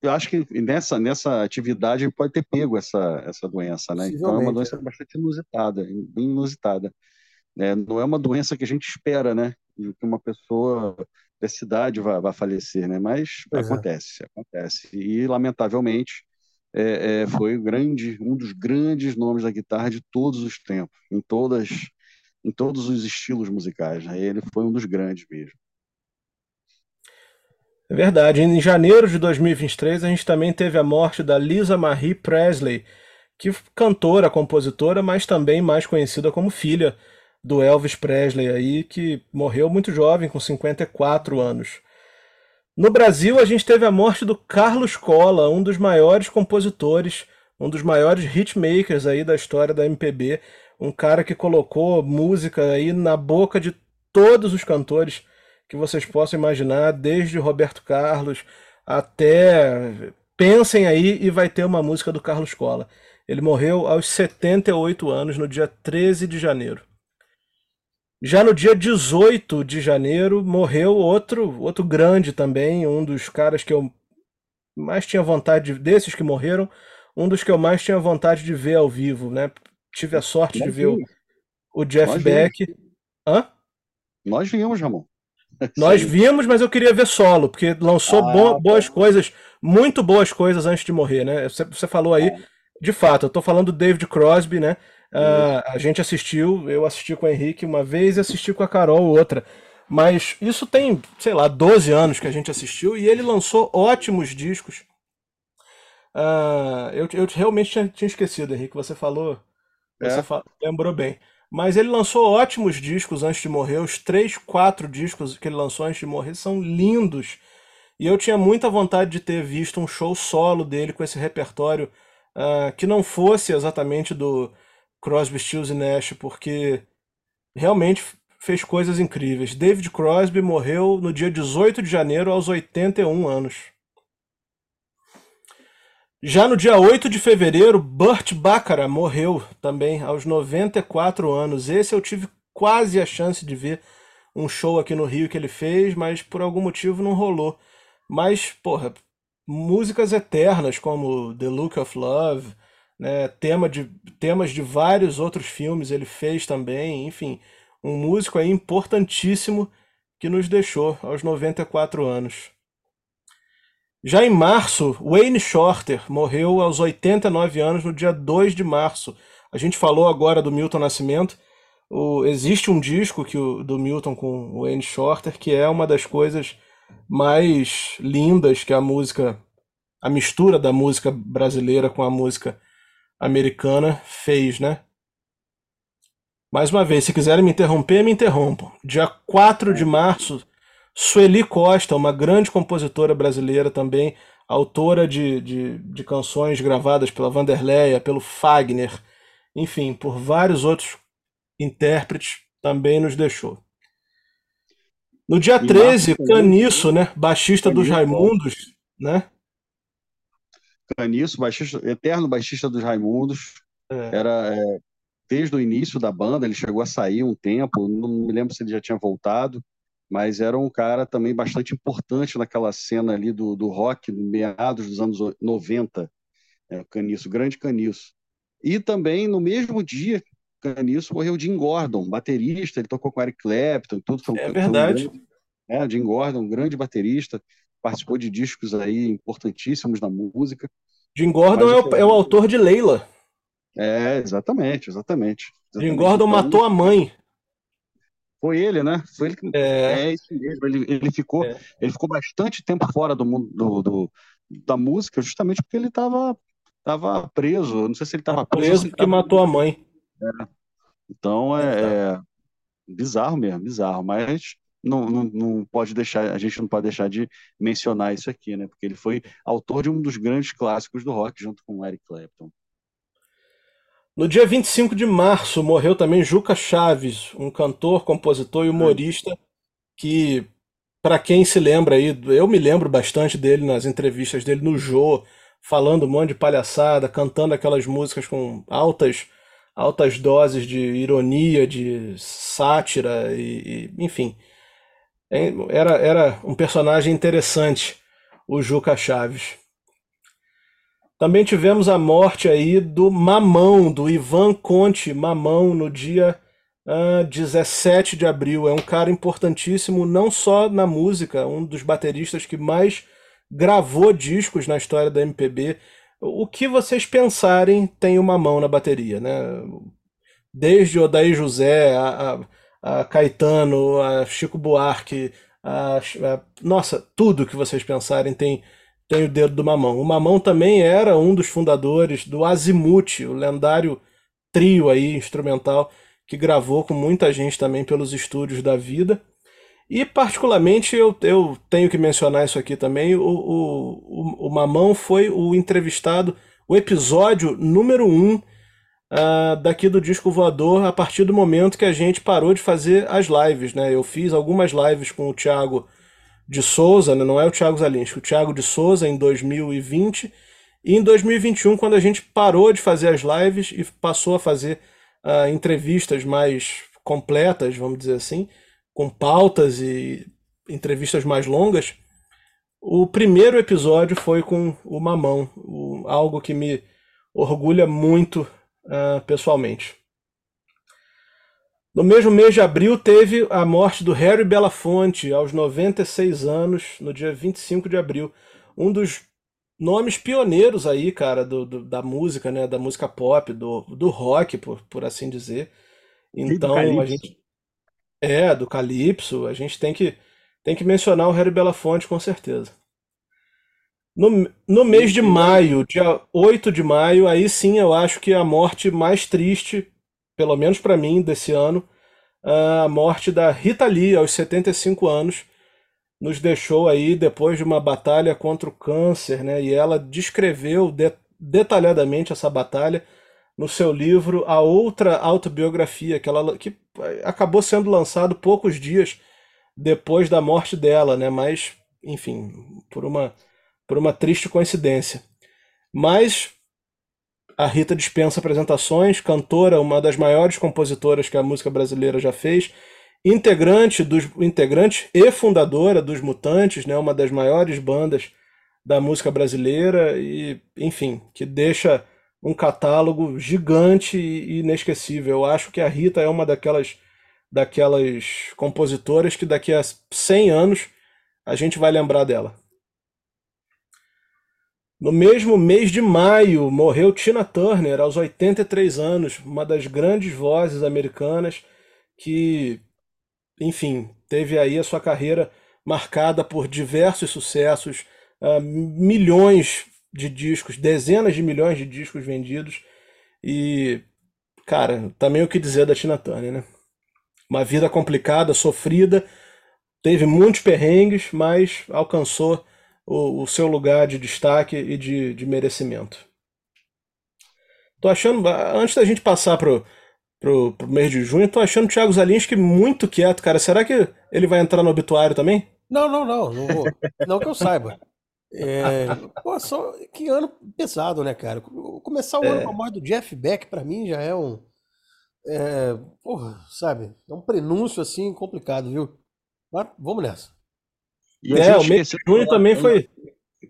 Eu acho que nessa, nessa atividade pode ter pego essa, essa doença, né? Então é uma doença bastante inusitada, inusitada. É, não é uma doença que a gente espera, né? Que uma pessoa da cidade vai, vai falecer, né? Mas pois é. acontece, é. acontece. E lamentavelmente é, é, foi grande, um dos grandes nomes da guitarra de todos os tempos, em todas, em todos os estilos musicais. Né? Ele foi um dos grandes mesmo. É verdade. Em janeiro de 2023 a gente também teve a morte da Lisa Marie Presley, que cantora, compositora, mas também mais conhecida como filha do Elvis Presley aí, que morreu muito jovem, com 54 anos. No Brasil, a gente teve a morte do Carlos Cola, um dos maiores compositores, um dos maiores hitmakers aí da história da MPB, um cara que colocou música aí na boca de todos os cantores que vocês possam imaginar, desde Roberto Carlos até pensem aí e vai ter uma música do Carlos Cola. Ele morreu aos 78 anos no dia 13 de janeiro. Já no dia 18 de janeiro morreu outro, outro grande também, um dos caras que eu mais tinha vontade, de, desses que morreram, um dos que eu mais tinha vontade de ver ao vivo, né? Tive a sorte Nós de ver o, o, Jeff Nós Beck. Hã? Nós vimos, Ramon. Nós vimos, mas eu queria ver solo, porque lançou ah, bo boas tá. coisas, muito boas coisas antes de morrer, né? Você, você falou aí, ah. de fato, eu tô falando do David Crosby, né? Uh, a gente assistiu, eu assisti com o Henrique uma vez e assisti com a Carol outra. Mas isso tem, sei lá, 12 anos que a gente assistiu e ele lançou ótimos discos. Uh, eu, eu realmente tinha, tinha, esquecido, Henrique, você falou. É. Você fa lembrou bem. Mas ele lançou ótimos discos antes de morrer. Os três, quatro discos que ele lançou antes de morrer são lindos. E eu tinha muita vontade de ter visto um show solo dele com esse repertório uh, que não fosse exatamente do Crosby, Stills e Nash, porque realmente fez coisas incríveis. David Crosby morreu no dia 18 de janeiro, aos 81 anos. Já no dia 8 de fevereiro, Burt Bacharach morreu também, aos 94 anos. Esse eu tive quase a chance de ver um show aqui no Rio que ele fez, mas por algum motivo não rolou. Mas, porra, músicas eternas como The Look of Love, né, tema de, temas de vários outros filmes ele fez também, enfim, um músico aí importantíssimo que nos deixou aos 94 anos. Já em março, Wayne Shorter morreu aos 89 anos no dia 2 de março. A gente falou agora do Milton Nascimento. O, existe um disco que o, do Milton com o Wayne Shorter que é uma das coisas mais lindas que a música, a mistura da música brasileira com a música americana fez, né? Mais uma vez, se quiserem me interromper, me interrompam. Dia 4 de março, Sueli Costa, uma grande compositora brasileira também, autora de, de, de canções gravadas pela Vanderleia, pelo Fagner, enfim, por vários outros intérpretes, também nos deixou. No dia e 13, Caniço, né? Baixista Caniço, dos Raimundos, né? Caniço, baixista, eterno baixista dos Raimundos. É. Era é, desde o início da banda, ele chegou a sair um tempo, não me lembro se ele já tinha voltado mas era um cara também bastante importante naquela cena ali do, do rock, meados dos anos 90, é, Caniço, grande Caniço. E também, no mesmo dia, Caniço morreu Jim Gordon, baterista, ele tocou com Eric Clapton, tudo. É verdade. Um é, Jim Gordon, um grande baterista, participou de discos aí importantíssimos na música. Jim Gordon é o, é o, autor de Leila. É, exatamente, exatamente. exatamente. Jim Gordon então, matou a mãe. Foi ele, né? Foi ele que... é... é isso mesmo. Ele, ele ficou, é. ele ficou bastante tempo fora do mundo do, do da música, justamente porque ele estava tava preso. Não sei se ele estava preso. Preso porque tava... matou a mãe. É. Então é, é, bizarro mesmo, bizarro. Mas não, não, não pode deixar, a gente não pode deixar de mencionar isso aqui, né? Porque ele foi autor de um dos grandes clássicos do rock, junto com Eric Clapton. No dia 25 de março morreu também Juca Chaves, um cantor, compositor e humorista que, para quem se lembra aí, eu me lembro bastante dele nas entrevistas dele no Jô, falando um monte de palhaçada, cantando aquelas músicas com altas altas doses de ironia, de sátira e, e enfim. É, era, era um personagem interessante, o Juca Chaves. Também tivemos a morte aí do Mamão, do Ivan Conte Mamão, no dia uh, ah, 17 de abril. É um cara importantíssimo, não só na música, um dos bateristas que mais gravou discos na história da MPB. O que vocês pensarem tem uma mão na bateria, né? Desde Odaí José, a, a, a Caetano, a Chico Buarque, a, a, nossa, tudo que vocês pensarem tem tem o dedo do Mamão. O Mamão também era um dos fundadores do Azimuth, o lendário trio aí instrumental que gravou com muita gente também pelos estúdios da vida. E particularmente eu, eu tenho que mencionar isso aqui também, o, o, o, Mamão foi o entrevistado, o episódio número um uh, daqui do Disco Voador a partir do momento que a gente parou de fazer as lives. Né? Eu fiz algumas lives com o Thiago de Souza, né? não é o Thiago Zalinski, o Thiago de Souza em 2020 e em 2021 quando a gente parou de fazer as lives e passou a fazer uh, entrevistas mais completas, vamos dizer assim, com pautas e entrevistas mais longas. O primeiro episódio foi com o Mamão, o, algo que me orgulha muito uh, pessoalmente. No mesmo mês de abril teve a morte do Harry Belafonte, aos 96 anos, no dia 25 de abril. Um dos nomes pioneiros aí, cara, do, do da música, né? Da música pop, do, do rock, por, por assim dizer. Então a gente. É, do Calypso, a gente tem que, tem que mencionar o Harry Belafonte com certeza. No, no mês de maio, dia 8 de maio, aí sim eu acho que a morte mais triste pelo menos para mim, desse ano, a morte da Rita Lee, aos 75 anos, nos deixou aí depois de uma batalha contra o câncer, né? E ela descreveu de, detalhadamente essa batalha no seu livro A Outra Autobiografia, que, ela, que acabou sendo lançado poucos dias depois da morte dela, né? Mas, enfim, por uma, por uma triste coincidência. Mas a Rita dispensa apresentações, cantora, uma das maiores compositoras que a música brasileira já fez, integrante dos integrante e fundadora dos Mutantes, né, uma das maiores bandas da música brasileira e, enfim, que deixa um catálogo gigante e inesquecível. Eu acho que a Rita é uma daquelas daquelas compositoras que daqui a 100 anos a gente vai lembrar dela. No mesmo mês de maio, morreu Tina Turner, aos 83 anos, uma das grandes vozes americanas que, enfim, teve aí a sua carreira marcada por diversos sucessos, uh, milhões de discos, dezenas de milhões de discos vendidos. E, cara, também o que dizer da Tina Turner, né? Uma vida complicada, sofrida, teve muitos perrengues, mas alcançou o, o seu lugar de destaque e de, de merecimento. Tô achando, antes da gente passar pro, pro, pro mês de junho, tô achando o Thiago Zalinski muito quieto, cara. Será que ele vai entrar no obituário também? Não, não, não. Não, vou. não que eu saiba. É, pô, só, que ano pesado, né, cara? Começar o é. ano com a morte do Jeff Beck, para mim, já é um. É, porra, sabe? É um prenúncio assim complicado, viu? Mas vamos nessa. E é, o mês de junho também foi.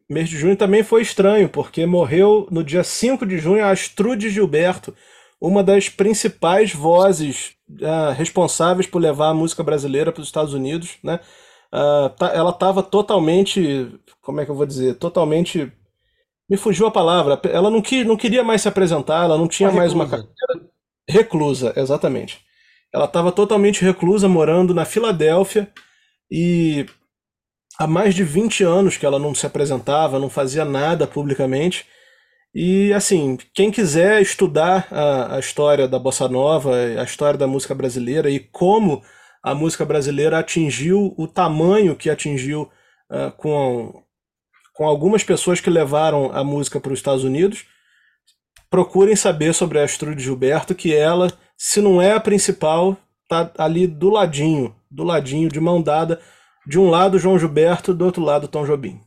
Mês de junho também foi estranho, porque morreu no dia 5 de junho a Astrude Gilberto, uma das principais vozes uh, responsáveis por levar a música brasileira para os Estados Unidos, né? Uh, tá, ela estava totalmente, como é que eu vou dizer, totalmente, me fugiu a palavra, ela não, que, não queria mais se apresentar, ela não tinha mais uma reclusa, exatamente. Ela estava totalmente reclusa, morando na Filadélfia, e há mais de 20 anos que ela não se apresentava, não fazia nada publicamente. E assim, quem quiser estudar a, a história da bossa nova, a história da música brasileira e como a música brasileira atingiu o tamanho que atingiu uh, com, com algumas pessoas que levaram a música para os Estados Unidos, procurem saber sobre a Astrude Gilberto, que ela, se não é a principal, tá ali do ladinho, do ladinho, de mão dada de um lado, João Gilberto, do outro lado, Tom Jobim.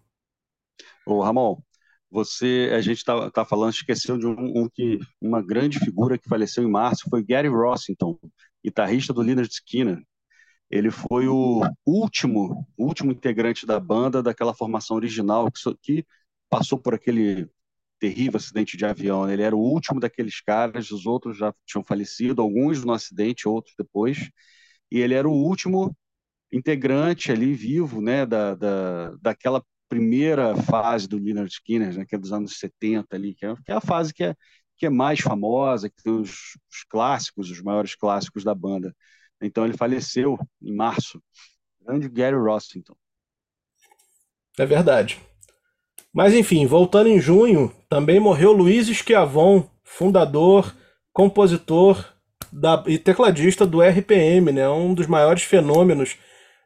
Ô, Ramon, você, a gente está tá falando, esqueceu de um, um, que uma grande figura que faleceu em março foi Gary Rossington, guitarrista do Leonard Skinner. Ele foi o último, último integrante da banda daquela formação original que, que passou por aquele terrível acidente de avião. Né? Ele era o último daqueles caras, os outros já tinham falecido, alguns no acidente, outros depois. E ele era o último integrante ali vivo, né, da, da, daquela primeira fase do Leonard Skinner, né, que é dos anos 70 ali, que é, que é a fase que é, que é mais famosa, que tem os, os, clássicos, os maiores clássicos da banda. Então ele faleceu em março. Grande Gary Rossington. É verdade. Mas enfim, voltando em junho, também morreu Luiz Schiavon, fundador, compositor da, e tecladista do RPM, né? Um dos maiores fenômenos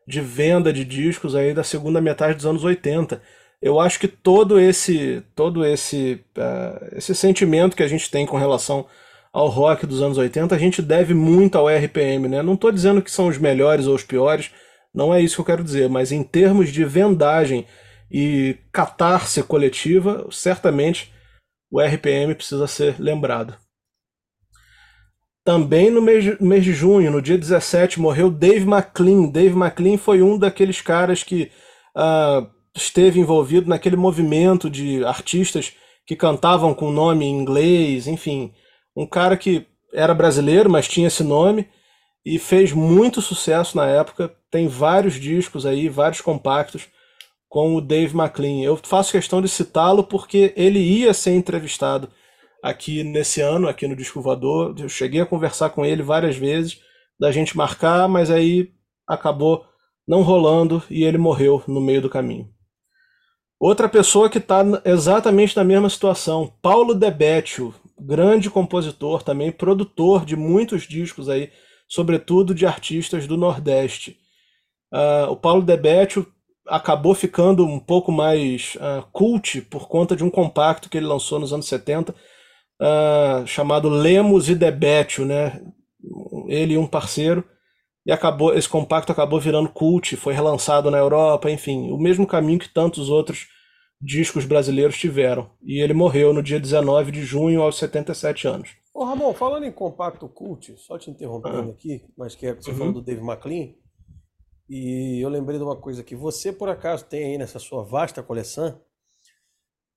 de venda de discos aí da segunda metade dos anos 80. Eu acho que todo esse todo esse uh, esse sentimento que a gente tem com relação ao rock dos anos 80, a gente deve muito ao RPM, né? Não estou dizendo que são os melhores ou os piores, não é isso que eu quero dizer, mas em termos de vendagem e catarse coletiva, certamente o RPM precisa ser lembrado. Também no mês, de, mês de junho, no dia 17, morreu Dave McLean. Dave McLean foi um daqueles caras que uh, esteve envolvido naquele movimento de artistas que cantavam com nome em inglês, enfim. Um cara que era brasileiro, mas tinha esse nome e fez muito sucesso na época. Tem vários discos aí, vários compactos com o Dave McLean. Eu faço questão de citá-lo porque ele ia ser entrevistado aqui nesse ano, aqui no Disco Voador. Eu cheguei a conversar com ele várias vezes, da gente marcar, mas aí acabou não rolando e ele morreu no meio do caminho. Outra pessoa que está exatamente na mesma situação, Paulo Debetio, grande compositor, também produtor de muitos discos aí, sobretudo de artistas do Nordeste. Uh, o Paulo Debetio acabou ficando um pouco mais uh, cult por conta de um compacto que ele lançou nos anos 70, uh, chamado Lemos e Debetio, né? Ele e um parceiro. E acabou, esse compacto acabou virando cult, foi relançado na Europa, enfim, o mesmo caminho que tantos outros discos brasileiros tiveram. E ele morreu no dia 19 de junho, aos 77 anos. Ô Ramon, falando em compacto cult, só te interrompendo ah. aqui, mas que é, você uhum. falou do Dave McLean, e eu lembrei de uma coisa que você por acaso tem aí nessa sua vasta coleção,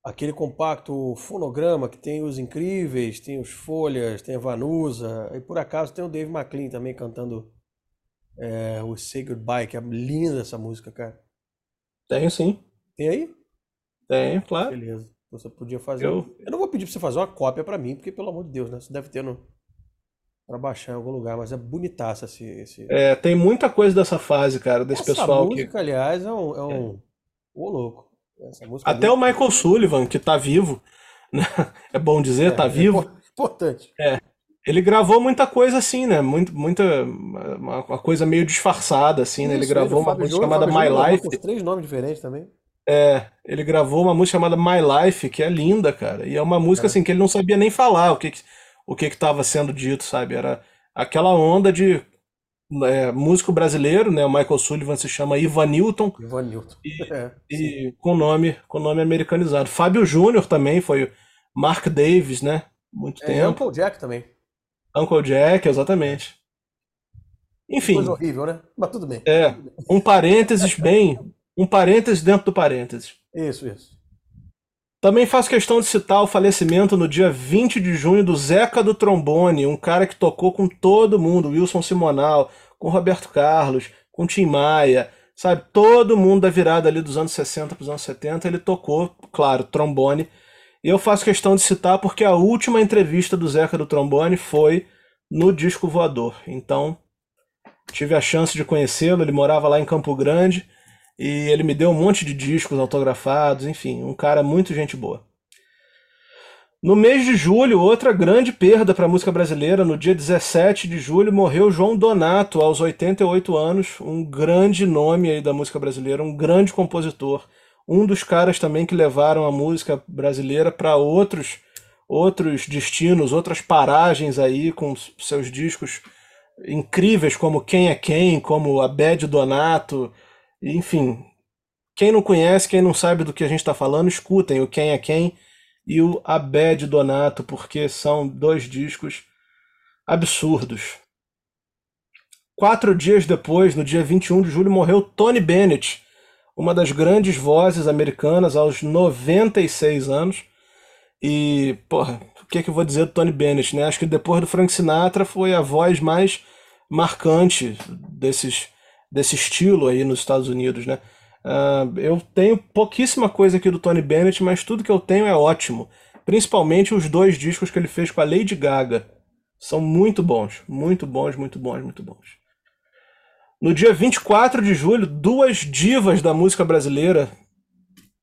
aquele compacto fonograma que tem os Incríveis, tem os Folhas, tem a Vanusa, e por acaso tem o Dave McLean também cantando é, o Say Goodbye, que é linda essa música, cara. Tenho sim. Tem aí? Tem, claro. Beleza. Você podia fazer. Eu, eu não vou pedir pra você fazer uma cópia para mim, porque pelo amor de Deus, né? Você deve ter no. Pra baixar em algum lugar, mas é bonitaça esse, esse... É, tem muita coisa dessa fase, cara, desse Essa pessoal música, que. aliás, é um. É um... Ô, louco. É Até o Michael Sullivan, que tá vivo, né? É bom dizer, tá é vivo. impor- Importante. Ele gravou muita coisa assim, né? Muito, muita. Uma, uma coisa meio disfarçada, assim, né? Ele Isso, gravou uma música chamada My Life. três nomes diferentes também. É, ele gravou uma música chamada My Life, que é linda, cara. E é uma música É. assim que ele não sabia nem falar o que que- o que estava sendo dito, sabe? Era aquela onda de é, músico brasileiro, né? O Michael Sullivan se chama Ivan Newton Ivan Newton. É, sim. e com nome com nome americanizado. Fábio Júnior também foi Mark Davis, né? Muito É, tempo. Uncle Jack também. Uncle Jack, exatamente. Enfim, Coisa horrível, né? Mas tudo bem. é um parênteses bem, um parênteses dentro do parênteses. Isso, isso. Também faço questão de citar o falecimento no dia 20 de junho do Zeca do Trombone, um cara que tocou com todo mundo, Wilson Simonal, com Roberto Carlos, com Tim Maia, sabe? Todo mundo da virada ali dos anos 60 para os anos 70, ele tocou, claro, trombone. E eu faço questão de citar porque a última entrevista do Zeca do Trombone foi no Disco Voador. Então, tive a chance de conhecê-lo, ele morava lá em Campo Grande. E ele me deu um monte de discos autografados, enfim, um cara muito gente boa. No mês de julho, outra grande perda para a música brasileira, no dia 17 de julho, morreu João Donato, aos 88 anos, um grande nome aí da música brasileira, um grande compositor, um dos caras também que levaram a música brasileira para outros outros destinos, outras paragens aí com seus discos incríveis como Quem é Quem, como a Bad Donato, enfim, quem não conhece, quem não sabe do que a gente está falando, escutem o Quem é Quem e o Abed Donato, porque são dois discos absurdos. Quatro dias depois, no dia 21 de julho, morreu Tony Bennett, uma das grandes vozes americanas, aos 96 anos. E, porra, o que, é que eu vou dizer do Tony Bennett, né? Acho que depois do Frank Sinatra foi a voz mais marcante desses desse estilo aí nos Estados Unidos, né? Uh, eu tenho pouquíssima coisa aqui do Tony Bennett, mas tudo que eu tenho é ótimo. Principalmente os dois discos que ele fez com a Lady Gaga. São muito bons, muito bons, muito bons, muito bons. No dia 24 de julho, duas divas da música brasileira,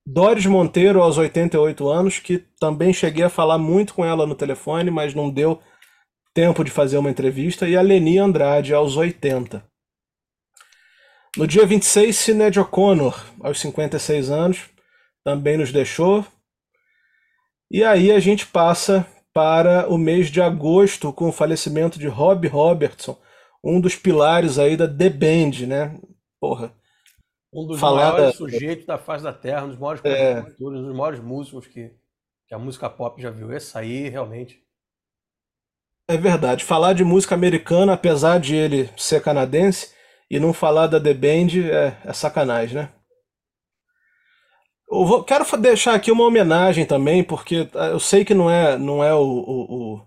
Doris Monteiro, aos 88 anos, que também cheguei a falar muito com ela no telefone, mas não deu tempo de fazer uma entrevista, e a Leni Andrade, aos 80. No dia 26, Sinéad O'Connor, aos 56 anos, também nos deixou. E aí a gente passa para o mês de agosto com o falecimento de Rob Robertson, um dos pilares aí da The Band, né? Porra. Um dos Falar maiores da- sujeitos da face da Terra, um dos maiores É. compositores, um dos maiores músicos que, que a música pop já viu. Esse aí, realmente. É verdade. Falar de música americana, apesar de ele ser canadense, e não falar da The Band é, é sacanagem, né? Eu vou- quero deixar aqui uma homenagem também, porque ah, eu sei que não é, não é o, o, o,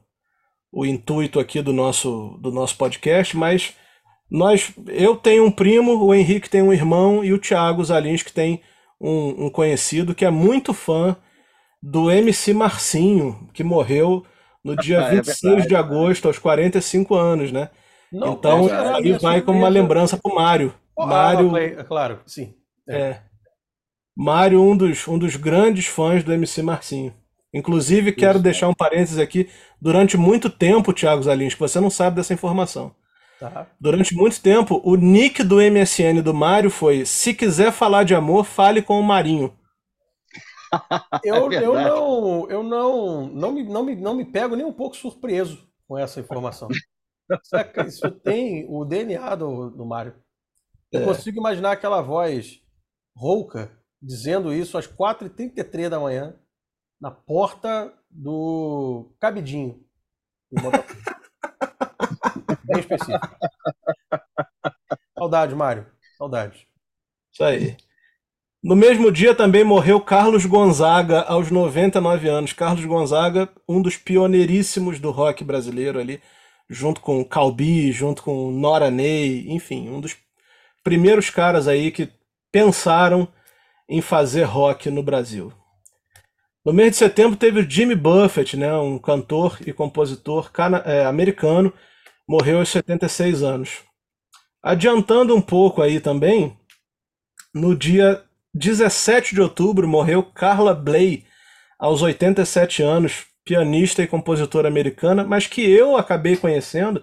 o intuito aqui do nosso, do nosso podcast, mas nós, eu tenho um primo, o Henrique tem um irmão e o Thiago Zalins que tem um, um conhecido que é muito fã do MC Marcinho, que morreu no dia É 26 verdade. de agosto, aos 45 anos, né? Não Então, aí minha vai como uma lembrança pro Mário. Mário, é claro, sim. é. Mário, um dos, um dos grandes fãs do MC Marcinho. Inclusive, quero Isso. deixar um parênteses aqui. Durante muito tempo, Thiago Zalins, que você não sabe dessa informação. Tá. Durante muito tempo, o nick do MSN do Mário foi: se quiser falar de amor, fale com o Marinho. Eu, É eu não, eu não, não me, não, me, não me pego nem um pouco surpreso com essa informação. Saca? Isso tem o DNA do, do Mário. Eu É. consigo imaginar aquela voz rouca dizendo isso às 4h33 da manhã na porta do Cabidinho. Bem específico. Saudade, Mário. Saudade. Isso aí. No mesmo dia também morreu Carlos Gonzaga, aos 99 anos. Carlos Gonzaga, um dos pioneiríssimos do rock brasileiro ali, junto com Calbi, junto com Nora Ney, enfim, um dos primeiros caras aí que pensaram em fazer rock no Brasil. No mês de setembro teve o Jimmy Buffett, né, um cantor e compositor é, americano, morreu aos 76 anos. Adiantando um pouco aí também, no dia 17 de outubro morreu Carla Bley, aos 87 anos, pianista e compositora americana, mas que eu acabei conhecendo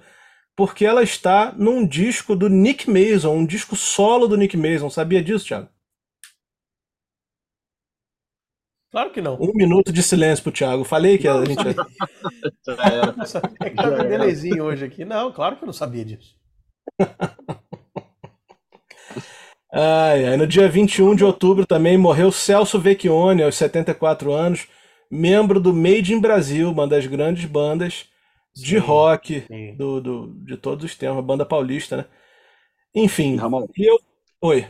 porque ela está num disco do Nick Mason, um disco solo do Nick Mason. Sabia disso, Thiago? Claro que não. Um minuto de silêncio pro Thiago. Falei que não, a gente. Sabia que tava belezinho hoje aqui. Não, claro que eu não sabia disso. Ai, ai, no dia 21 de outubro também morreu Celso Vecchione, aos 74 anos, membro do Made in Brasil, uma das grandes bandas sim, de rock Do, do, de todos os tempos, banda paulista, né? Enfim, Ramon, eu... Oi.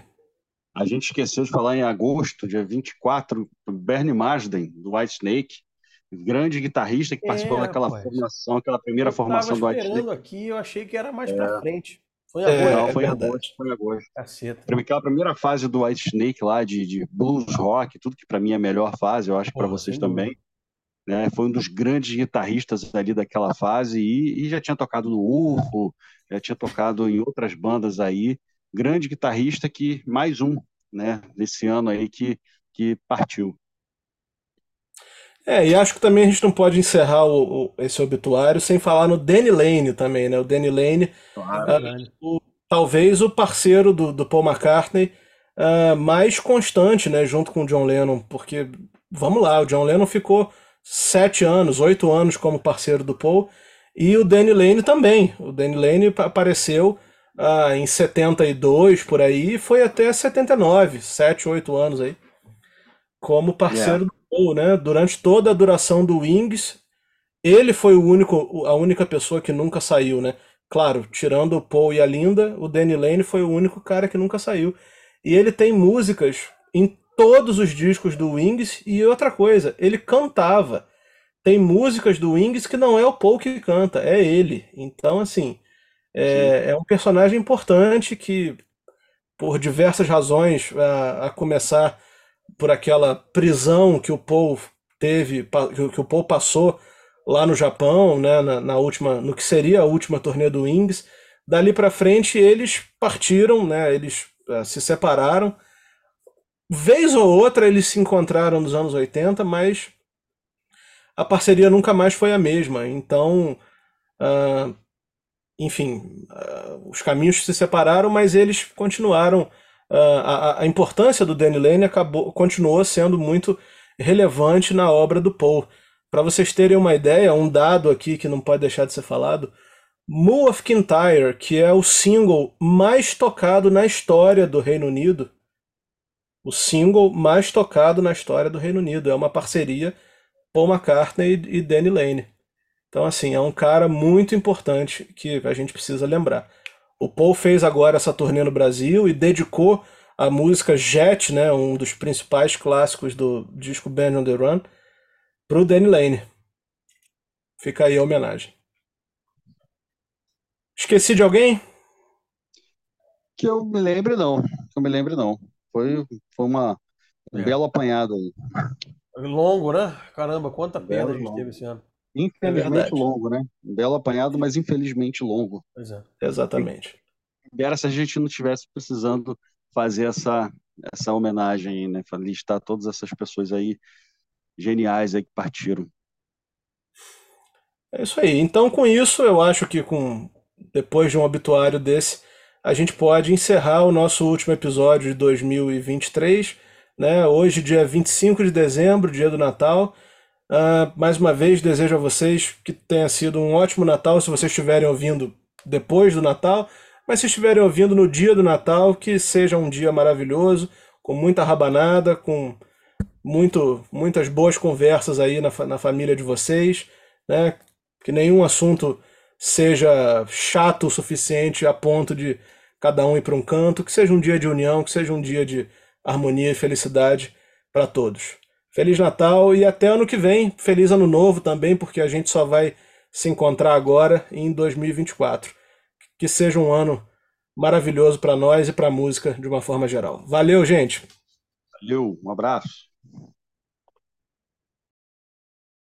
A gente esqueceu de falar em agosto, dia 24, Bernie Marsden, do White Snake, grande guitarrista que participou é, daquela formação, aquela primeira eu formação do White Snake. aqui, eu achei que era mais é. pra frente. Foi agosto. É, não, foi, em agosto foi em agosto. Caceta. Aquela primeira fase do White Snake lá, de, de blues rock, tudo que para mim é a melhor fase, eu acho que para vocês também. Né? Foi um dos grandes guitarristas ali daquela fase e, e já tinha tocado no UFO, já tinha tocado em outras bandas aí. Grande guitarrista que, mais um, né, desse ano aí que, que partiu. É, e acho que também a gente não pode encerrar o, o, esse obituário sem falar no Danny Lane também, né? O Danny Lane, claro, uh, o, talvez o parceiro do, do Paul McCartney uh, mais constante, né? Junto com o John Lennon, porque, vamos lá, o John Lennon ficou sete anos, oito anos como parceiro do Paul, e o Danny Lane também. O Danny Lane apareceu uh, em 72, por aí, e foi até 79, sete, oito anos aí, como parceiro yeah. do Né? Durante toda a duração do Wings, ele foi o único, a única pessoa que nunca saiu, né? Claro, tirando o Paul e a Linda, o Danny Lane foi o único cara que nunca saiu. E ele tem músicas em todos os discos do Wings e outra coisa, ele cantava. Tem músicas do Wings que não é o Paul que canta, é ele. Então, assim, é, é um personagem importante que, por diversas razões, a, a começar por aquela prisão que o Paul teve, que o Paul passou lá no Japão, né, na, na última, no que seria a última turnê do Wings. Dali para frente eles partiram, né, eles uh, se separaram. Vez ou outra eles se encontraram nos anos 80, mas a parceria nunca mais foi a mesma. Então, uh, enfim, uh, os caminhos se separaram, mas eles continuaram a, a importância do Danny Lane acabou, continuou sendo muito relevante na obra do Paul. Para vocês terem uma ideia, um dado aqui que não pode deixar de ser falado, Moo of Kintyre, que é o single mais tocado na história do Reino Unido, o single mais tocado na história do Reino Unido, é uma parceria Paul McCartney e Danny Lane. Então, assim, é um cara muito importante que a gente precisa lembrar. O Paul fez agora essa turnê no Brasil e dedicou a música Jet, né, um dos principais clássicos do disco Band on the Run, para o Danny Lane. Fica aí a homenagem. Esqueci de alguém? Que eu me lembre, não. Que eu me lembre, não. Foi, foi uma, um é. belo apanhado aí. Longo, né? Caramba, quanta perda a gente longo. teve esse ano. Infelizmente é longo, né? Belo apanhado, mas infelizmente longo. Pois é. Exatamente. Era se a gente não tivesse precisando fazer essa, essa homenagem, né? Listar todas essas pessoas aí geniais aí que partiram. É isso aí. Então, com isso, eu acho que com depois de um obituário desse, a gente pode encerrar o nosso último episódio de 2023, né? Hoje, dia 25 de dezembro, dia do Natal. Uh, mais uma vez, desejo a vocês que tenha sido um ótimo Natal, se vocês estiverem ouvindo depois do Natal, mas se estiverem ouvindo no dia do Natal, que seja um dia maravilhoso, com muita rabanada, com muito, muitas boas conversas aí na, na família de vocês, né? Que nenhum assunto seja chato o suficiente a ponto de cada um ir para um canto, que seja um dia de união, que seja um dia de harmonia e felicidade para todos. Feliz Natal e até ano que vem. Feliz Ano Novo também, porque a gente só vai se encontrar agora em 2024. Que seja um ano maravilhoso para nós e para a música de uma forma geral. Valeu, gente. Valeu, um abraço.